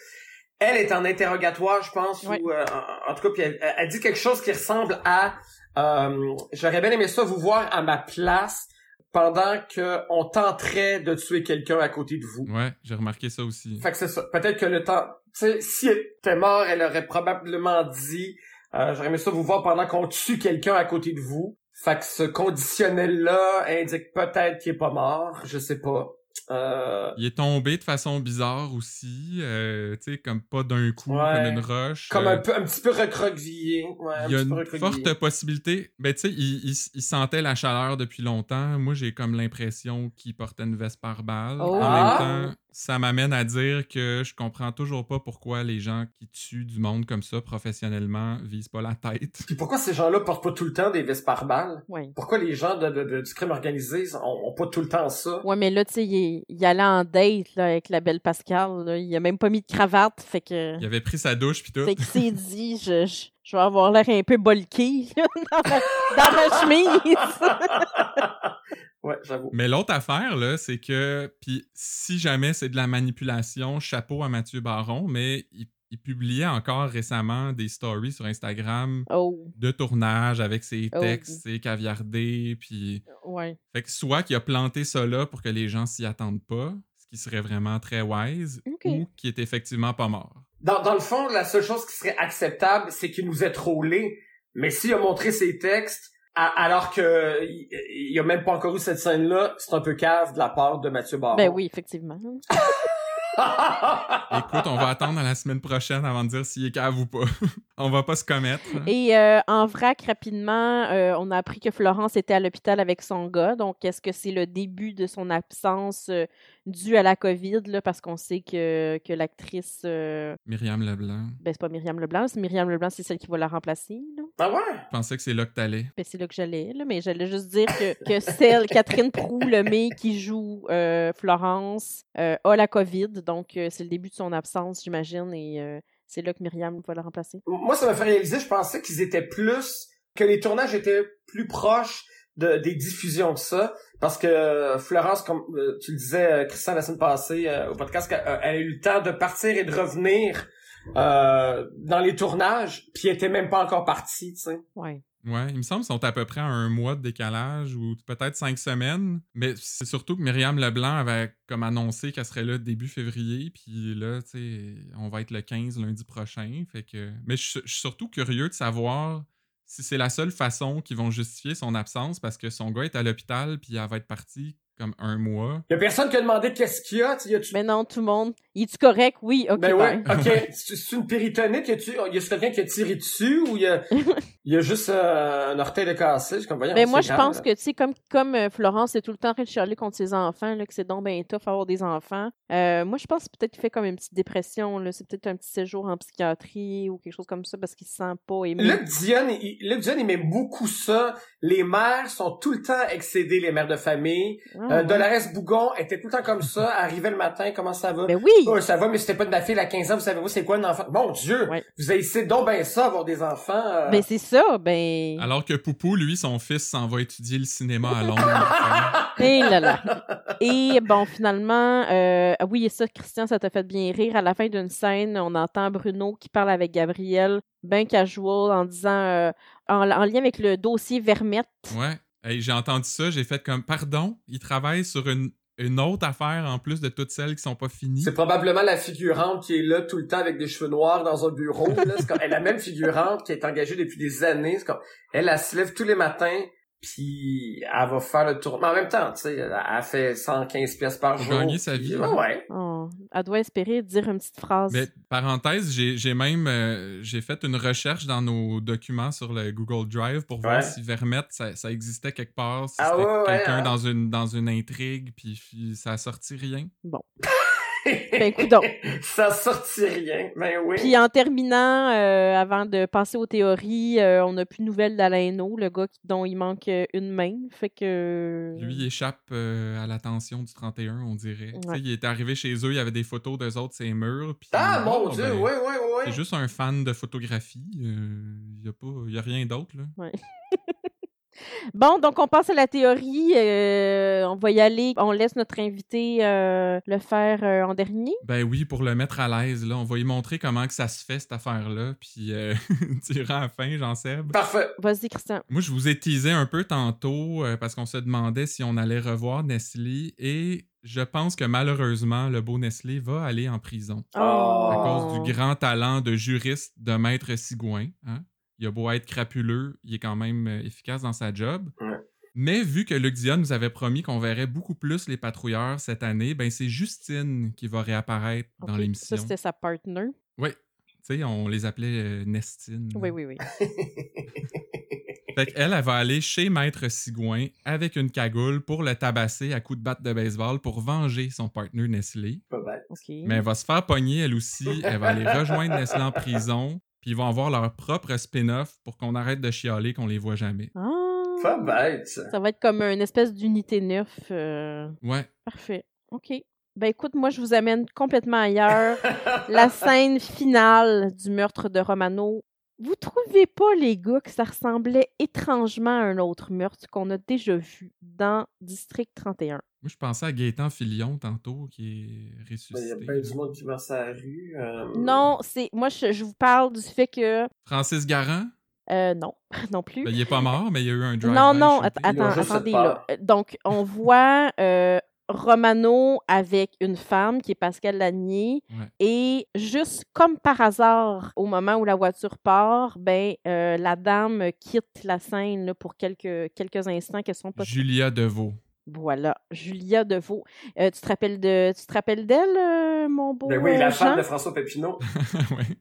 elle est en interrogatoire, je pense, ou euh, en, en tout cas, puis elle, elle dit quelque chose qui ressemble à euh, j'aurais bien aimé ça vous voir à ma place pendant que on tenterait de tuer quelqu'un à côté de vous. Ouais, j'ai remarqué ça aussi. Fait que c'est ça. Peut-être que le temps, tu sais, si elle était mort, elle aurait probablement dit, euh, j'aurais aimé ça vous voir pendant qu'on tue quelqu'un à côté de vous. Fait que ce conditionnel-là indique peut-être qu'il est pas mort, je sais pas. Euh, Il est tombé de façon bizarre aussi, euh, tu sais, comme pas d'un coup, Ouais. comme une roche. comme euh, un peu, un petit peu recroquevillé. Ouais, un Il y a petit peu une recroquevillé. forte possibilité. Ben, tu sais, il, il- il sentait la chaleur depuis longtemps. Moi, j'ai comme l'impression qu'il portait une veste par balle. Oh. En Ah! même temps, ça m'amène à dire que je comprends toujours pas pourquoi les gens qui tuent du monde comme ça professionnellement visent pas la tête. Puis pourquoi ces gens-là portent pas tout le temps des vestes par balles? Oui. Pourquoi les gens de, de- de- du crime organisé ont, ont pas tout le temps ça? Ouais, mais là, tu sais, il, est- il allait en date là, avec la belle Pascal. Là. Il a même pas mis de cravate. Fait que. Il avait pris sa douche puis tout. Fait qu'il s'est dit, je, je, je vais avoir l'air un peu bulky là, dans, ma, dans ma chemise. Ouais, j'avoue. Mais l'autre affaire, là, c'est que, puis si jamais c'est de la manipulation, chapeau à Mathieu Baron, mais il, il publiait encore récemment des stories sur Instagram oh, de tournage avec ses Oh. textes, ses caviardés, puis... ouais. Fait que soit qu'il a planté ça là pour que les gens s'y attendent pas, ce qui serait vraiment très wise, ou qu'il est effectivement pas mort. Dans, dans le fond, la seule chose qui serait acceptable, c'est qu'il nous ait trollé. Mais s'il a montré ses textes, alors que il, il a même pas encore eu cette scène-là, c'est un peu cave de la part de Mathieu Baron. Ben oui, effectivement. Écoute, on va attendre à la semaine prochaine avant de dire s'il est cave ou pas. on va pas se commettre. Et euh, en vrac, rapidement, euh, on a appris que Florence était à l'hôpital avec son gars. Donc, est-ce que c'est le début de son absence due à la COVID? Là, parce qu'on sait que, que l'actrice, euh, Myriam Leblanc. ben, c'est pas Myriam Leblanc, c'est Myriam Leblanc, c'est celle qui va la remplacer. Là. ah ouais? Je pensais que c'est là que t'allais. Ben, c'est là que j'allais, là, mais j'allais juste dire que, que celle, Catherine Prou-Lemay, qui joue euh, Florence, euh, a la COVID. Donc, euh, c'est le début de son absence, j'imagine. Et euh, c'est là que Myriam va la remplacer. Moi, ça m'a fait réaliser, je pensais qu'ils étaient plus, que les tournages étaient plus proches de, des diffusions que ça. Parce que euh, Florence, comme euh, tu le disais, euh, Christian, la semaine passée euh, au podcast, qu'elle elle a eu le temps de partir et de revenir euh, dans les tournages, puis elle était même pas encore partie, tu sais. Ouais. Ouais, il me semble qu'ils sont à peu près à un mois de décalage ou peut-être cinq semaines. Mais c'est surtout que Myriam Leblanc avait comme annoncé qu'elle serait là début février. Puis là, tu sais, on va être le 15 lundi prochain. Fait que... Mais je je suis surtout curieux de savoir si c'est la seule façon qu'ils vont justifier son absence parce que son gars est à l'hôpital puis elle va être partie comme un mois. Y a personne qui a demandé qu'est-ce qu'il y a, Mais non, tout le monde. Es-tu correct? Oui, ok. Ben ouais, ok. C'est c'est une péritonite, y a-tu, y a quelqu'un qui a tiré dessus ou y a, y a juste euh, un orteil de cassé? Je comme, voyons, Mais Ben, moi, c'est je pense là. que, tu sais, comme, comme euh, Florence est tout le temps en train de chialer contre ses enfants, là, que c'est donc ben tough avoir des enfants, euh, moi, je pense que peut-être qu'il fait comme une petite dépression, là. C'est peut-être un petit séjour en psychiatrie ou quelque chose comme ça parce qu'il se sent pas aimé. Luc Dion, il, Luc Dion, il met beaucoup ça. Les mères sont tout le temps excédées, les mères de famille. Euh, ouais. Dolores Bougon était tout le temps comme ça. Arrivait le matin, comment ça va? Ben oui! Oh, ça va, mais c'était pas de ma fille à 15 ans, vous savez-vous c'est quoi un enfant? Mon Dieu! Ouais. Vous essayé donc ben ça, avoir des enfants. euh. Ben c'est ça, ben... Alors que Poupou, lui, son fils s'en va étudier le cinéma à Londres. Et là là. Et bon, finalement, euh, ah oui, et ça, Christian, ça t'a fait bien rire. À la fin d'une scène, on entend Bruno qui parle avec Gabriel, ben casual, en disant, euh, en, en lien avec le dossier Vermette. ouais. J'ai entendu ça, j'ai fait comme pardon, il travaille sur une, une autre affaire en plus de toutes celles qui sont pas finies. C'est probablement la figurante qui est là tout le temps avec des cheveux noirs dans un bureau. Là. Comme, elle la même figurante qui est engagée depuis des années. Comme, elle, elle se lève tous les matins, puis elle va faire le tour. Mais en même temps, tu sais, elle fait 115 pièces par jour. gagner sa vie, Ouais, ouais. Oh, elle doit espérer dire une petite phrase. Mais parenthèse, j'ai j'ai même euh, j'ai fait une recherche dans nos documents sur le Google Drive pour voir si Vermette ça, ça existait quelque part, si Ah c'était ouais, ouais, quelqu'un hein. dans une dans une intrigue, puis, puis ça a sorti rien. Ben, coudonc. Ça sortit rien. Ben oui. Puis en terminant, euh, avant de passer aux théories, euh, on n'a plus de nouvelles d'Alain No, le gars qui- dont il manque euh, une main. Fait que. Lui il échappe euh, à l'attention du 31, on dirait. Ouais. il est arrivé chez eux, il y avait des photos d'eux autres ces murs, puis ah, mon Dieu, ben, ouais, ouais, ouais. C'est juste un fan de photographie, euh, il y a pas y a rien d'autre là. Bon, donc on passe à la théorie. euh, on va y aller. On laisse notre invité euh, le faire euh, en dernier. Ben oui, pour le mettre à l'aise, là, on va lui montrer comment que ça se fait, cette affaire-là, puis euh, tu iras à la fin, Jean-Seb. Parfait. Vas-y, Christian. Moi, je vous ai teasé un peu tantôt euh, parce qu'on se demandait si on allait revoir Nestlé et je pense que malheureusement, le beau Nestlé va aller en prison Oh. à cause du grand talent de juriste de Maître Sigouin. hein. Il a beau être crapuleux, il est quand même euh, efficace dans sa job. Ouais. Mais vu que Luc Dion nous avait promis qu'on verrait beaucoup plus les patrouilleurs cette année, ben c'est Justine qui va réapparaître dans l'émission. Ça, c'était sa partner. Oui. Tu sais, on les appelait euh, Nestine. Oui, oui, oui. Fait qu'elle, elle va aller chez Maître Sigouin avec une cagoule pour le tabasser à coups de batte de baseball pour venger son partenaire Nestlé. Pas. Mais elle va se faire pogner elle aussi. Elle va aller rejoindre Nestlé en prison. Puis ils vont avoir leur propre spin-off pour qu'on arrête de chialer qu'on les voit jamais. Ah, Pas bête. ça va être comme une espèce d'unité neuf. euh, Ouais. Parfait. OK. Ben écoute, moi, je vous amène complètement ailleurs. La scène finale du meurtre de Romano. Vous trouvez pas, les gars, que ça ressemblait étrangement à un autre meurtre qu'on a déjà vu dans District 31? Moi, je pensais à Gaëtan Filion tantôt qui est Ben, Il y ressuscité. a bien du monde qui sur la rue. euh, Non, c'est. Moi, je, je vous parle du fait que. Francis Garand, euh, non, non plus. ben, il est pas mort, mais il y a eu un drive Non, non, att- attends, attendez là. Euh, Donc, on voit euh, Romano avec une femme qui est Pascal Lanier. Ouais. Et juste comme par hasard, au moment où la voiture part, ben euh, la dame quitte la scène là, pour quelques, quelques instants qu'elles sont pas. Julia Deveau. Voilà, Julia Deveau. Euh, tu te rappelles de, tu te rappelles d'elle, euh, mon beau Ben oui, la euh, femme de François Pépineau.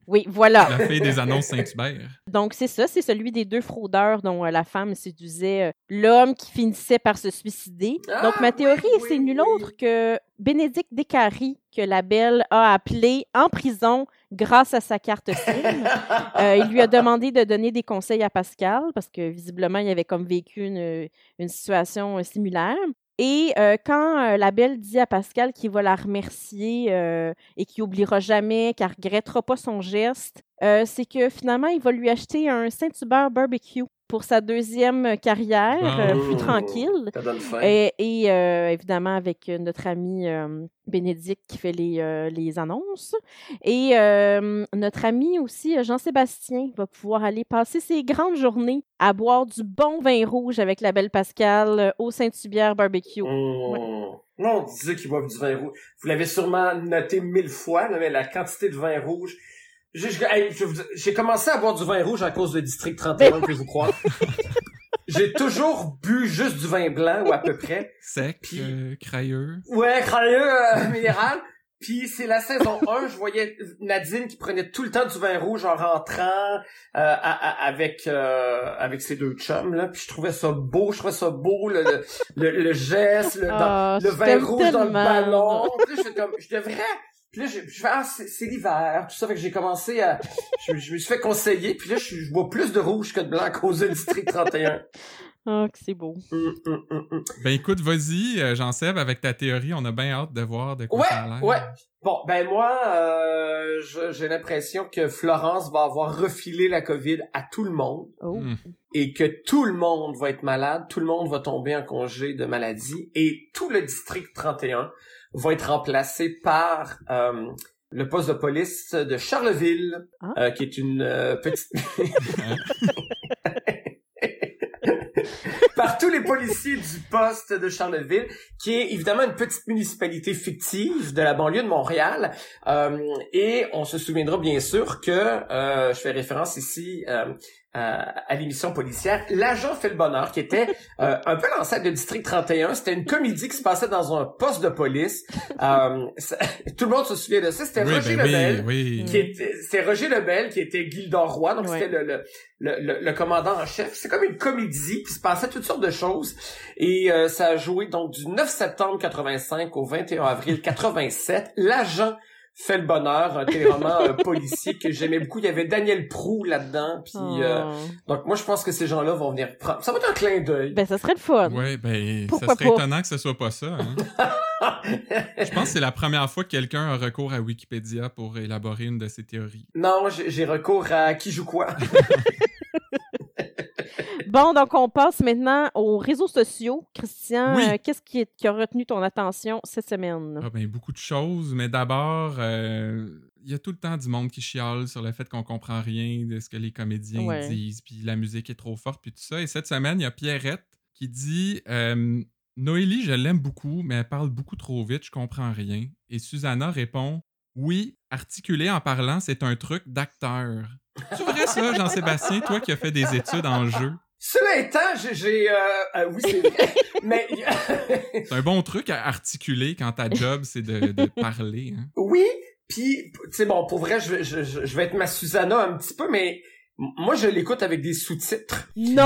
Oui, voilà. La fille des annonces Saint-Hubert. Donc, c'est ça, c'est celui des deux fraudeurs dont euh, la femme séduisait euh, l'homme qui finissait par se suicider. Ah, Donc, ma théorie, oui, c'est nul oui. autre que Bénédicte Descaries, que la belle a appelé en prison grâce à sa carte SIM. Euh, il lui a demandé de donner des conseils à Pascal parce que visiblement, il avait comme vécu une, une situation euh, similaire. Et euh, quand euh, la belle dit à Pascal qu'il va la remercier euh, et qu'il oubliera jamais, qu'elle regrettera pas son geste, c'est que finalement, il va lui acheter un Saint-Hubert barbecue pour sa deuxième carrière, euh, Oh. plus tranquille. Ça donne faim. Et, et, euh, évidemment avec euh, notre ami euh, Bénédicte qui fait les, euh, les annonces. Et notre ami aussi, Jean-Sébastien, va pouvoir aller passer ses grandes journées à boire du bon vin rouge avec la belle Pascale au Saint-Hubert barbecue. Mmh. Non, Dieu qui boivent du vin rouge. Vous l'avez sûrement noté mille fois, là, mais la quantité de vin rouge. J'ai vous commencé à boire du vin rouge à cause de District 31, pouvez-vous croire. J'ai toujours bu juste du vin blanc, ou à peu près. Sec, Puis- euh, crayeux. Ouais, crayeux euh, minéral. Puis c'est la saison 1, je voyais Nadine qui prenait tout le temps du vin rouge en rentrant euh, à- à- avec euh, avec ses deux chums là. Puis je trouvais ça beau, je trouvais ça beau le le, le, le geste, le, dans- Ah, le vin rouge dans le ballon. Puis là, je comme, je devrais. Puis là, je, je fais, ah, c'est l'hiver, tout ça. Fait que j'ai commencé à, je, je me suis fait conseiller. Puis là, je, je bois plus de rouge que de blanc à cause de District 31. Ah, que c'est beau. Hum, hum, hum. Ben écoute, vas-y, euh, Jean-Seb, avec ta théorie, on a bien hâte de voir de quoi Ouais, ça a l'air. ouais. Bon, ben moi, euh, j'ai l'impression que Florence va avoir refilé la COVID à tout le monde Oh. Hmm. et que tout le monde va être malade, tout le monde va tomber en congé de maladie et tout le district 31 va être remplacé par euh, le poste de police de Charleville, Ah. euh, qui est une euh, petite... par tous les policiers du poste de Charleville, qui est évidemment une petite municipalité fictive de la banlieue de Montréal. Euh, et on se souviendra bien sûr que, euh, je fais référence ici euh, à l'émission policière, L'agent fait le bonheur, qui était euh, un peu l'ancêtre de District 31. C'était une comédie qui se passait dans un poste de police. Euh, tout le monde se souvient de ça. C'était Roger ben Lebel. Oui, Qui était, c'était Roger Lebel qui était Gildor Roy, donc c'était le, le, le, le- le commandant en chef. C'est comme une comédie, puis se passait toutes sortes de choses. Et euh, ça a joué donc du 9 septembre 85 au 21 avril 87. L'agent fait le bonheur, un téléroman euh, policier que j'aimais beaucoup. Il y avait Daniel Prou là-dedans, puis euh, Oh. donc moi je pense que ces gens-là vont venir prendre. Ça va être un clin d'œil. Ben, ça serait le fun. Ouais, ben, Pourquoi ça serait pas? étonnant que ce soit pas ça. hein. Je pense que c'est la première fois que quelqu'un a recours à Wikipédia pour élaborer une de ses théories. non, j'ai j'ai recours à qui joue quoi. Bon, donc on passe maintenant aux réseaux sociaux. Christian, Oui. euh, qu'est-ce qui, est- qui a retenu ton attention cette semaine? Ah ben, beaucoup de choses, mais d'abord, euh, il y a tout le temps du monde qui chiale sur le fait qu'on comprend rien de ce que les comédiens Ouais. disent, puis la musique est trop forte, puis tout ça. Et cette semaine, il y a Pierrette qui dit euh, Noélie, je l'aime beaucoup, mais elle parle beaucoup trop vite, je comprends rien. Et Susanna répond Oui, articuler en parlant, c'est un truc d'acteur. C'est vrai ça, Jean-Sébastien, toi qui as fait des études en jeu? Cela étant, j'ai- j'ai... Euh, euh, oui, c'est vrai. Mais C'est un bon truc à articuler quand ta job, c'est de, de parler. Hein? oui, puis c'est bon, pour vrai, je, vais- je, je, je vais être ma Susanna un petit peu, mais moi je l'écoute avec des sous-titres. Non!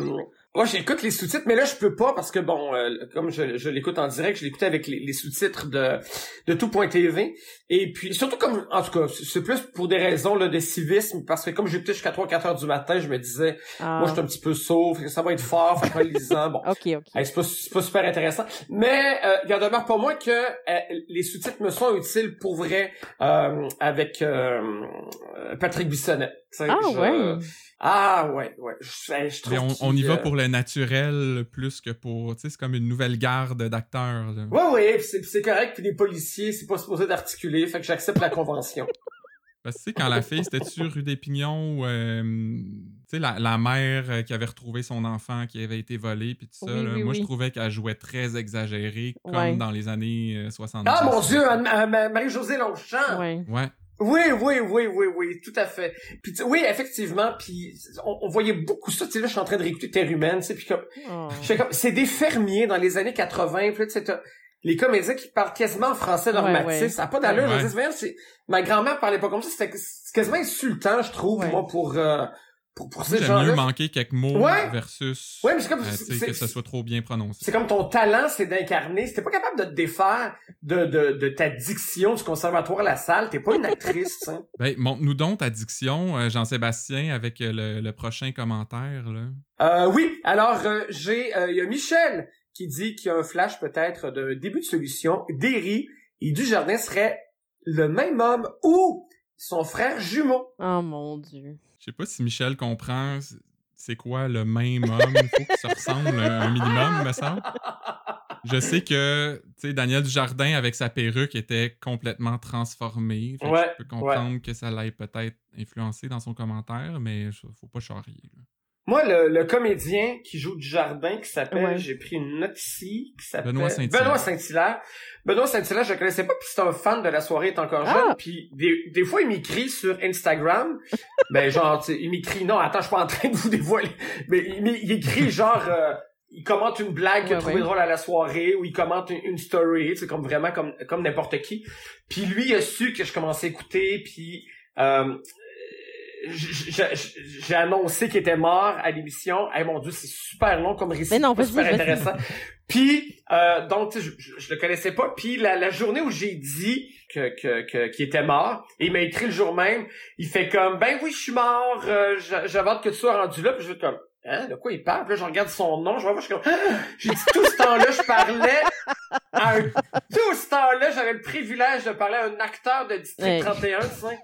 Euh, moi, j'écoute les sous-titres, mais là, je peux pas parce que, bon, euh, comme je, je l'écoute en direct, je l'écoute avec les, les sous-titres de, de tout.tv. Et puis, surtout comme, en tout cas, c'est plus pour des raisons là, de civisme, parce que comme j'écoutais jusqu'à 3-4 heures du matin, je me disais, Ah. moi, je suis un petit peu que ça va être fort, fait le lisant, bon. OK, OK. Hey, c'est pas, pas super intéressant. Mais euh, il en demeure pas moins que euh, les sous-titres me sont utiles pour vrai euh, avec euh, Patrick Bissonnette. Ah, je- ouais. Ah ouais, ouais. Je, je trouve Mais on, on y va euh, pour le naturel plus que pour. Tu sais, c'est comme une nouvelle garde d'acteurs. là. Ouais, ouais, puis c'est, correct, puis les policiers, c'est pas supposé d'articuler, fait que j'accepte la convention. Parce que tu sais, quand la fille, c'était-tu rue des Pignons, ou, euh, tu sais, la, la mère euh, qui avait retrouvé son enfant qui avait été volé, puis tout ça, Oui, là, oui, moi, oui. je trouvais qu'elle jouait très exagérée, comme Ouais. dans les années euh, 70. Ah mon Dieu, Marie-Josée Longchamp! Ouais. Ouais. Oui, oui, oui, oui, oui, tout à fait. Puis tu- oui, effectivement, puis on, on voyait beaucoup ça. Tu sais, là, je suis en train de réécouter Terre humaine, tu sais, puis comme, Oh. je fais comme, c'est des fermiers dans les années 80, puis là, tu sais, t'as les comédiens qui parlent quasiment en français normatif, Ouais, ouais. ça n'a pas d'allure. Ouais. Je dis, voyons, c'est- ma grand-mère parlait pas comme ça, c'était quasiment insultant, je trouve, Ouais. moi, pour, euh, pour, pour ces J'aime gens-là. mieux manquer quelques mots Ouais. versus Ouais, mais c'est comme- euh, que ce soit trop bien prononcé. C'est comme ton talent, c'est d'incarner. Si t'es pas capable de te défaire de, de, de ta diction du conservatoire La Salle, t'es pas une actrice, hein. Ben, montre-nous donc ta diction, euh, Jean-Sébastien, avec euh, le, le prochain commentaire. Là. Euh, oui, alors euh, j'ai euh, il y a Michel qui dit qu'il y a un flash peut-être de début de solution. Derry et Dujardin seraient le même homme ou son frère jumeau. Oh mon Dieu. Je sais pas si Michel comprend c'est quoi le même homme. Il faut que ça ressemble un, minimum, me semble. Je sais que tu sais, Daniel Dujardin, avec sa perruque, était complètement transformé. Ouais, je peux comprendre que ça l'ait peut-être influencé dans son commentaire, mais faut pas charrier. là. Moi, le, le comédien qui joue Dujardin, qui s'appelle, Ouais. j'ai pris une note ici, qui s'appelle Benoît Saint-Hilaire. Benoît Saint-Hilaire. Benoît Saint-Hilaire, je le connaissais pas, puis c'est un fan de la soirée est encore Ah! jeune, puis des, des fois il m'écrit sur Instagram, ben genre, tu sais, il m'écrit, non, attends, je suis pas en train de vous dévoiler, mais il, il écrit genre, euh, il commente une blague qu'il a Ouais, trouvé ouais. drôle à la soirée, ou il commente une, une story, c'est comme vraiment comme comme n'importe qui. Puis lui, il a su que je commençais à écouter, puis euh, j'ai annoncé qu'il était mort à l'émission. Eh mon dieu, c'est super long comme récit, Mais non, super intéressant. Puis euh, donc tu sais, je, je, je le connaissais pas. Puis la, la journée où j'ai dit que qu'il était mort, il m'a écrit le jour même. Il fait comme ben oui, je suis mort. euh, j'a- J'avais hâte que tu sois rendu là. Puis je fais comme Hein, de quoi il parle? Puis là, je regarde son nom, je vois, je suis comme, Ah! j'ai dit tout ce temps-là, je parlais à un, tout ce temps-là, j'avais le privilège de parler à un acteur de District Ouais. 31, tu sais.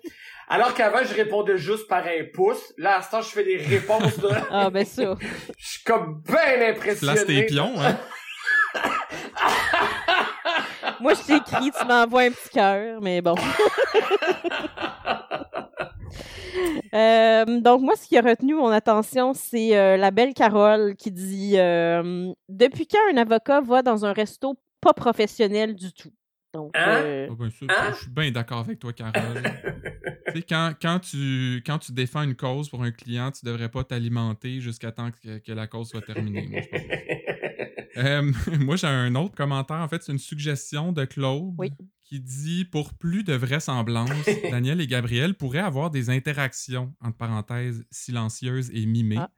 Alors qu'avant, je répondais juste par un pouce. Là, à ce temps, je fais des réponses de, Ah, ben ça. je suis comme bien impressionné. Place tes pions, hein? Moi, je t'écris, tu m'envoies un petit cœur, mais bon. Euh, donc, moi, ce qui a retenu mon attention, c'est euh, la belle Carole qui dit euh, Depuis quand un avocat va dans un resto pas professionnel du tout? Donc, Hein? euh, Ah ben, ça, Hein? Je suis bien d'accord avec toi, Carole. Quand, quand, tu, quand tu défends une cause pour un client, tu devrais pas t'alimenter jusqu'à temps que, que la cause soit terminée. Moi. Euh, moi, j'ai un autre commentaire. En fait, c'est une suggestion de Claude Oui. qui dit Pour plus de vraisemblance, Daniel et Gabriel pourraient avoir des interactions, entre parenthèses, silencieuses et mimées. Ah.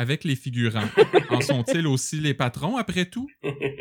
Avec les figurants. en sont-ils aussi les patrons après tout?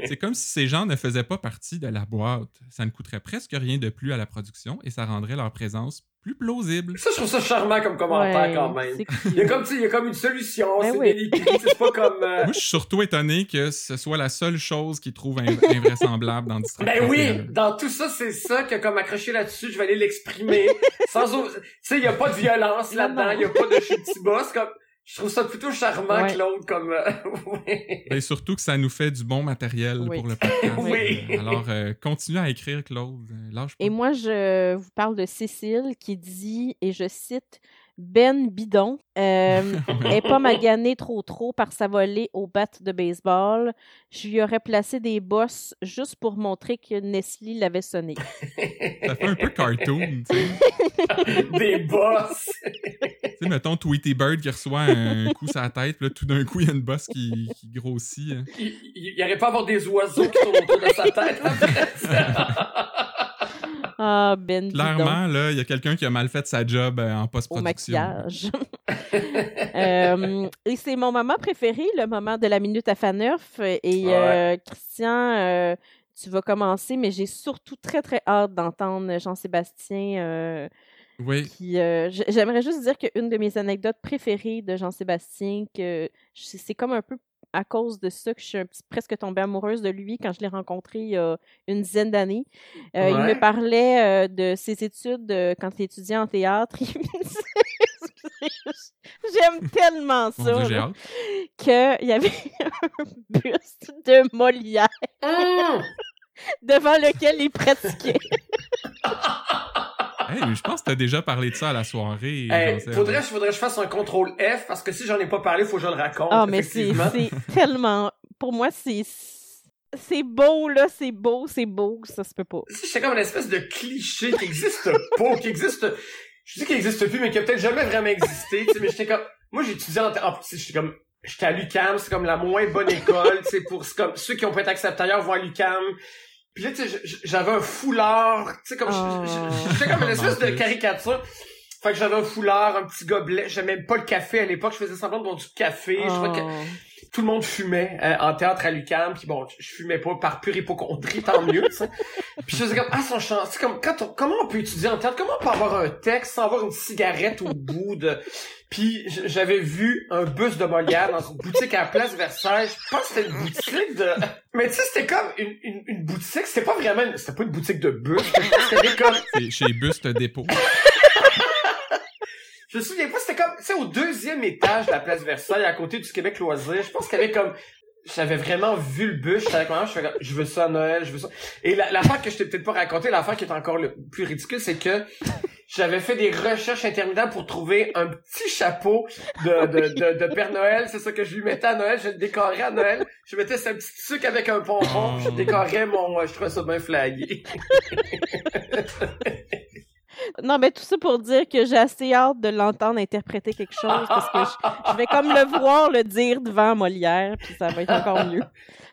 C'est comme si ces gens ne faisaient pas partie de la boîte. Ça ne coûterait presque rien de plus à la production et ça rendrait leur présence plus plausible. Ça, je trouve ça charmant comme commentaire Ouais, quand même. Il y a comme, tu sais, il y a comme une solution, Ben c'est oui. c'est pas comme... euh, Moi, je suis surtout étonné que ce soit la seule chose qu'ils trouvent inv- invraisemblable dans District Ben oui, 31. dans tout ça, c'est ça que comme accroché là-dessus, je vais aller l'exprimer. sans au- Tu sais, il y a pas de violence là-dedans, il y a pas de petit boss, comme... Je trouve ça plutôt charmant, Ouais. Claude, comme... euh, ouais. Ben, surtout que ça nous fait du bon matériel Oui. pour le podcast. Oui. Alors, euh, continue à écrire, Claude. Euh, Lâche pas. Et moi, je vous parle de Cécile qui dit, et je cite, Ben Bidon euh, est pas maganée trop trop par sa volée au bat de baseball. Je lui aurais placé des bosses juste pour montrer que Nestlé l'avait sonné. Ça fait un peu cartoon, tu sais. Des boss! Tu sais, mettons Tweety Bird qui reçoit un coup sur la tête, puis là, tout d'un coup, il y a une bosse qui, qui grossit. hein. Il, il, il aurait pas à avoir des oiseaux qui tournent autour de sa tête. Ah, Ben Bidon. Clairement, là, il y a quelqu'un qui a mal fait sa job euh, en Au post-production. maquillage. Euh, et c'est mon moment préféré, le moment de la minute à Faneuf. Et euh, Christian, euh, tu vas commencer, mais j'ai surtout très, très hâte d'entendre Jean-Sébastien. euh, Oui. qui, euh, J'aimerais juste dire qu'une de mes anecdotes préférées de Jean-Sébastien, que c'est comme un peu à cause de ça que je suis un petit, presque tombée amoureuse de lui quand je l'ai rencontré il y a une dizaine d'années. Euh, Il me parlait euh, de ses études euh, quand il étudiait en théâtre. J'aime tellement ça qu'il y avait un buste de Molière Hum! devant lequel il pratiquait. Hey, je pense que t'as déjà parlé de ça à la soirée. Hey, faudrait, faudrait que je fasse un contrôle F parce que si j'en ai pas parlé, faut que je le raconte. Ah, mais c'est tellement. Pour moi, c'est. C'est beau, là, c'est beau, c'est beau, ça se peut pas. C'est comme une espèce de cliché qui existe pas, qui existe. Je dis qu'il existe plus, mais qui a peut-être jamais vraiment existé. tu sais, mais j'étais comme, moi j'ai étudié en, plus, j'étais comme, j'étais à l'UCAM, c'est comme la moins bonne école, tu sais, pour comme ceux qui ont pas été acceptés ailleurs vont à l'UCAM. Puis là, tu sais, j'avais un foulard, tu sais, comme, Oh. j'étais comme une espèce de caricature. Fait que j'avais un foulard, un petit gobelet, j'aimais même pas le café à l'époque, je faisais semblant de boire du café, je crois que Oh. Tout le monde fumait euh, en théâtre à l'UQAM, puis bon, je fumais pas par pure hypochondrie, tant mieux, tu sais. Puis je faisais comme, ah, son chance, c'est comme, quand on- comment on peut étudier en théâtre, comment on peut avoir un texte sans avoir une cigarette au bout de... Puis j'avais vu un bus de Molière dans une boutique à la Place Versailles, je pense que c'était une boutique de... Mais tu sais, c'était comme une, une, une boutique, c'était pas vraiment, une- c'était pas une boutique de bus, c'était comme... C'est chez Buste Dépôt. Je me souviens pas, c'était comme, tu sais, au deuxième étage de la place Versailles, à côté du Québec Loisir. Je pense qu'il y avait comme, j'avais vraiment vu le mère, je fais je veux ça à Noël, je veux ça. Et la- l'affaire que je t'ai peut-être pas raconté, l'affaire qui est encore le plus ridicule, c'est que j'avais fait des recherches interminables pour trouver un petit chapeau de, de, de, de Père Noël. C'est ça que je lui mettais à Noël, je le décorais à Noël. Je mettais ce petit sucre avec un pompon, je décorais mon, je trouvais ça bien flagué. Non, mais tout ça pour dire que j'ai assez hâte de l'entendre interpréter quelque chose parce que je, je vais comme le voir le dire devant Molière, puis ça va être encore mieux.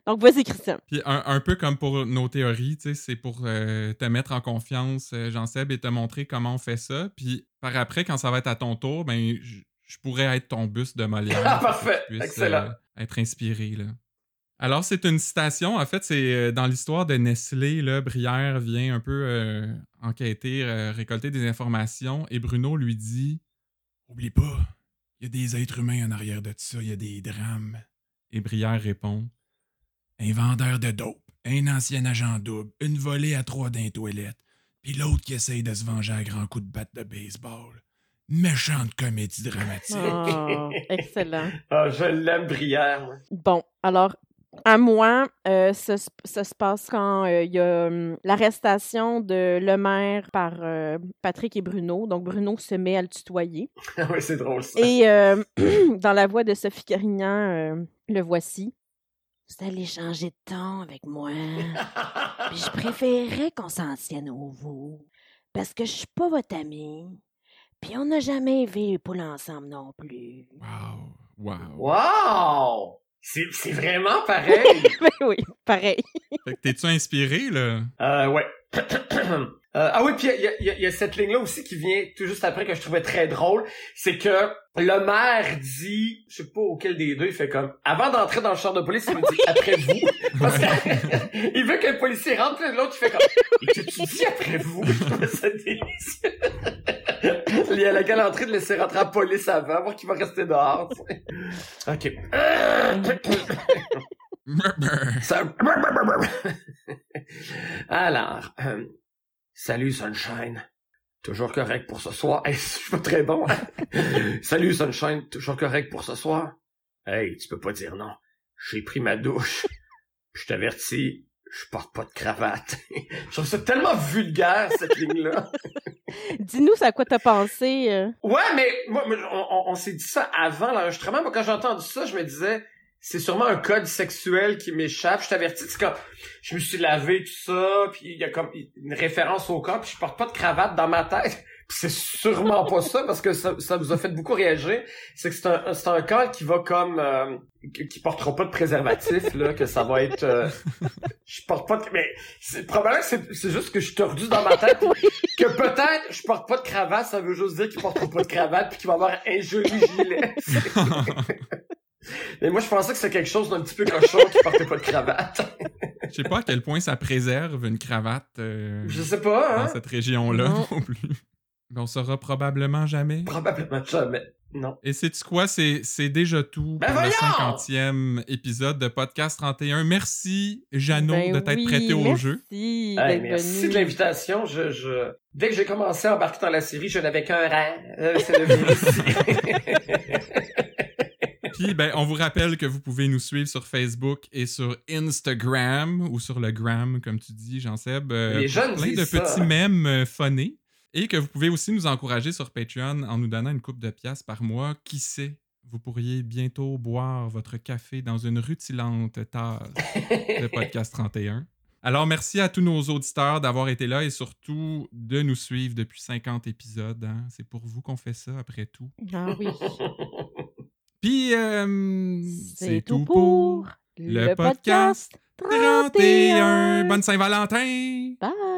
Donc, vas-y, Christian. Puis un, un peu comme pour nos théories, tu sais, c'est pour euh, te mettre en confiance, euh, Jean-Seb, et te montrer comment on fait ça. Puis par après, quand ça va être à ton tour, ben, je je pourrais être ton bus de Molière. Ah, parfait. Excellent. euh, être inspiré, là. Alors, c'est une citation. En fait, c'est euh, dans l'histoire de Nestlé, là, Brière vient un peu euh, enquêter, euh, récolter des informations, et Bruno lui dit Oublie pas, il y a des êtres humains en arrière de ça, il y a des drames. Et Brière répond Un vendeur de dope, un ancien agent double, une volée à trois d'un toilette, puis l'autre qui essaye de se venger à grands coups de batte de baseball. Méchante comédie dramatique. Oh, excellent. Ah, je l'aime, Brière. Bon, alors, à moi, euh, ça, se- ça se passe quand euh, il y a hum, l'arrestation de Lemaire par euh, Patrick et Bruno. Donc, Bruno se met à le tutoyer. oui, c'est drôle, ça. Et euh, dans la voix de Sophie Carignan, euh, le voici. Vous allez changer de ton avec moi. Puis je préférerais qu'on s'en tienne au vous. Parce que je suis pas votre amie. Puis on n'a jamais vu poule ensemble non plus. Wow. Wow. Wow! C'est c'est vraiment pareil! Ben oui, pareil. Fait que t'es-tu inspiré, là? euh, ouais. Euh, ah oui, puis il y a, il y a- il y a cette ligne-là aussi qui vient tout juste après que je trouvais très drôle. C'est que le maire dit, je sais pas auquel des deux, il fait comme, avant d'entrer dans le char de police, il me dit après vous. Parce que il veut que le policier rentre, l'autre, il fait comme, tu dis après vous? Ça délicieux. Il y a la galanterie de laisser rentrer la police avant, voir qu'il va rester dehors. Ok. Ça- Alors, euh, salut Sunshine. Toujours correct pour ce soir. Hey, je suis pas très bon. hein? salut Sunshine, toujours correct pour ce soir? Hey, tu peux pas dire non. J'ai pris ma douche. Je t'avertis, je porte pas de cravate. je trouve ça tellement vulgaire cette ligne-là. Dis-nous, à quoi t'as pensé. euh? Ouais, mais moi, moi, on, on- on s'est dit ça avant l'enregistrement. Moi, quand j'ai entendu ça, je me disais, c'est sûrement un code sexuel qui m'échappe. Je t'avertis, c'est comme, je me suis lavé tout ça, puis il y a comme une référence au corps, puis je porte pas de cravate dans ma tête. Puis c'est sûrement pas ça, parce que ça, ça vous a fait beaucoup réagir. C'est que c'est un, c'est un qui va comme, euh, qui portera pas de préservatif, là, que ça va être, euh, je porte pas de, mais c'est probablement que c'est, c'est juste que je suis tordu dans ma tête, que peut-être je porte pas de cravate, ça veut juste dire qu'il portera pas de cravate puis qu'il va avoir un joli gilet. Mais moi, je pensais que c'était quelque chose d'un petit peu cochon qui portait pas de cravate. Je sais pas à quel point ça préserve une cravate euh, Je sais pas, dans hein? cette région-là Non. non plus. Mais on saura probablement jamais. Probablement jamais. Non. Et c'est quoi? C'est c'est déjà tout Ben pour le voyons! 50e épisode de Podcast 31. Merci, Jeannot, Ben de t'être oui, prêté au merci jeu. Hey, merci venu. de l'invitation. Je, je... Dès que j'ai commencé à embarquer dans la série, je n'avais qu'un rêve. Euh, C'est ici. Puis, ben, on vous rappelle que vous pouvez nous suivre sur Facebook et sur Instagram, ou sur le gram, comme tu dis, Jean-Seb. euh, Les jeunes plein de ça. petits mèmes euh, phonés. Et que vous pouvez aussi nous encourager sur Patreon en nous donnant une coupe de piastres par mois. Qui sait, vous pourriez bientôt boire votre café dans une rutilante tasse de Podcast 31. Alors, merci à tous nos auditeurs d'avoir été là et surtout de nous suivre depuis 50 épisodes. hein. C'est pour vous qu'on fait ça, après tout. Ah oui. Puis, euh, C'est tout pour le podcast 31. Bonne Saint-Valentin! Bye.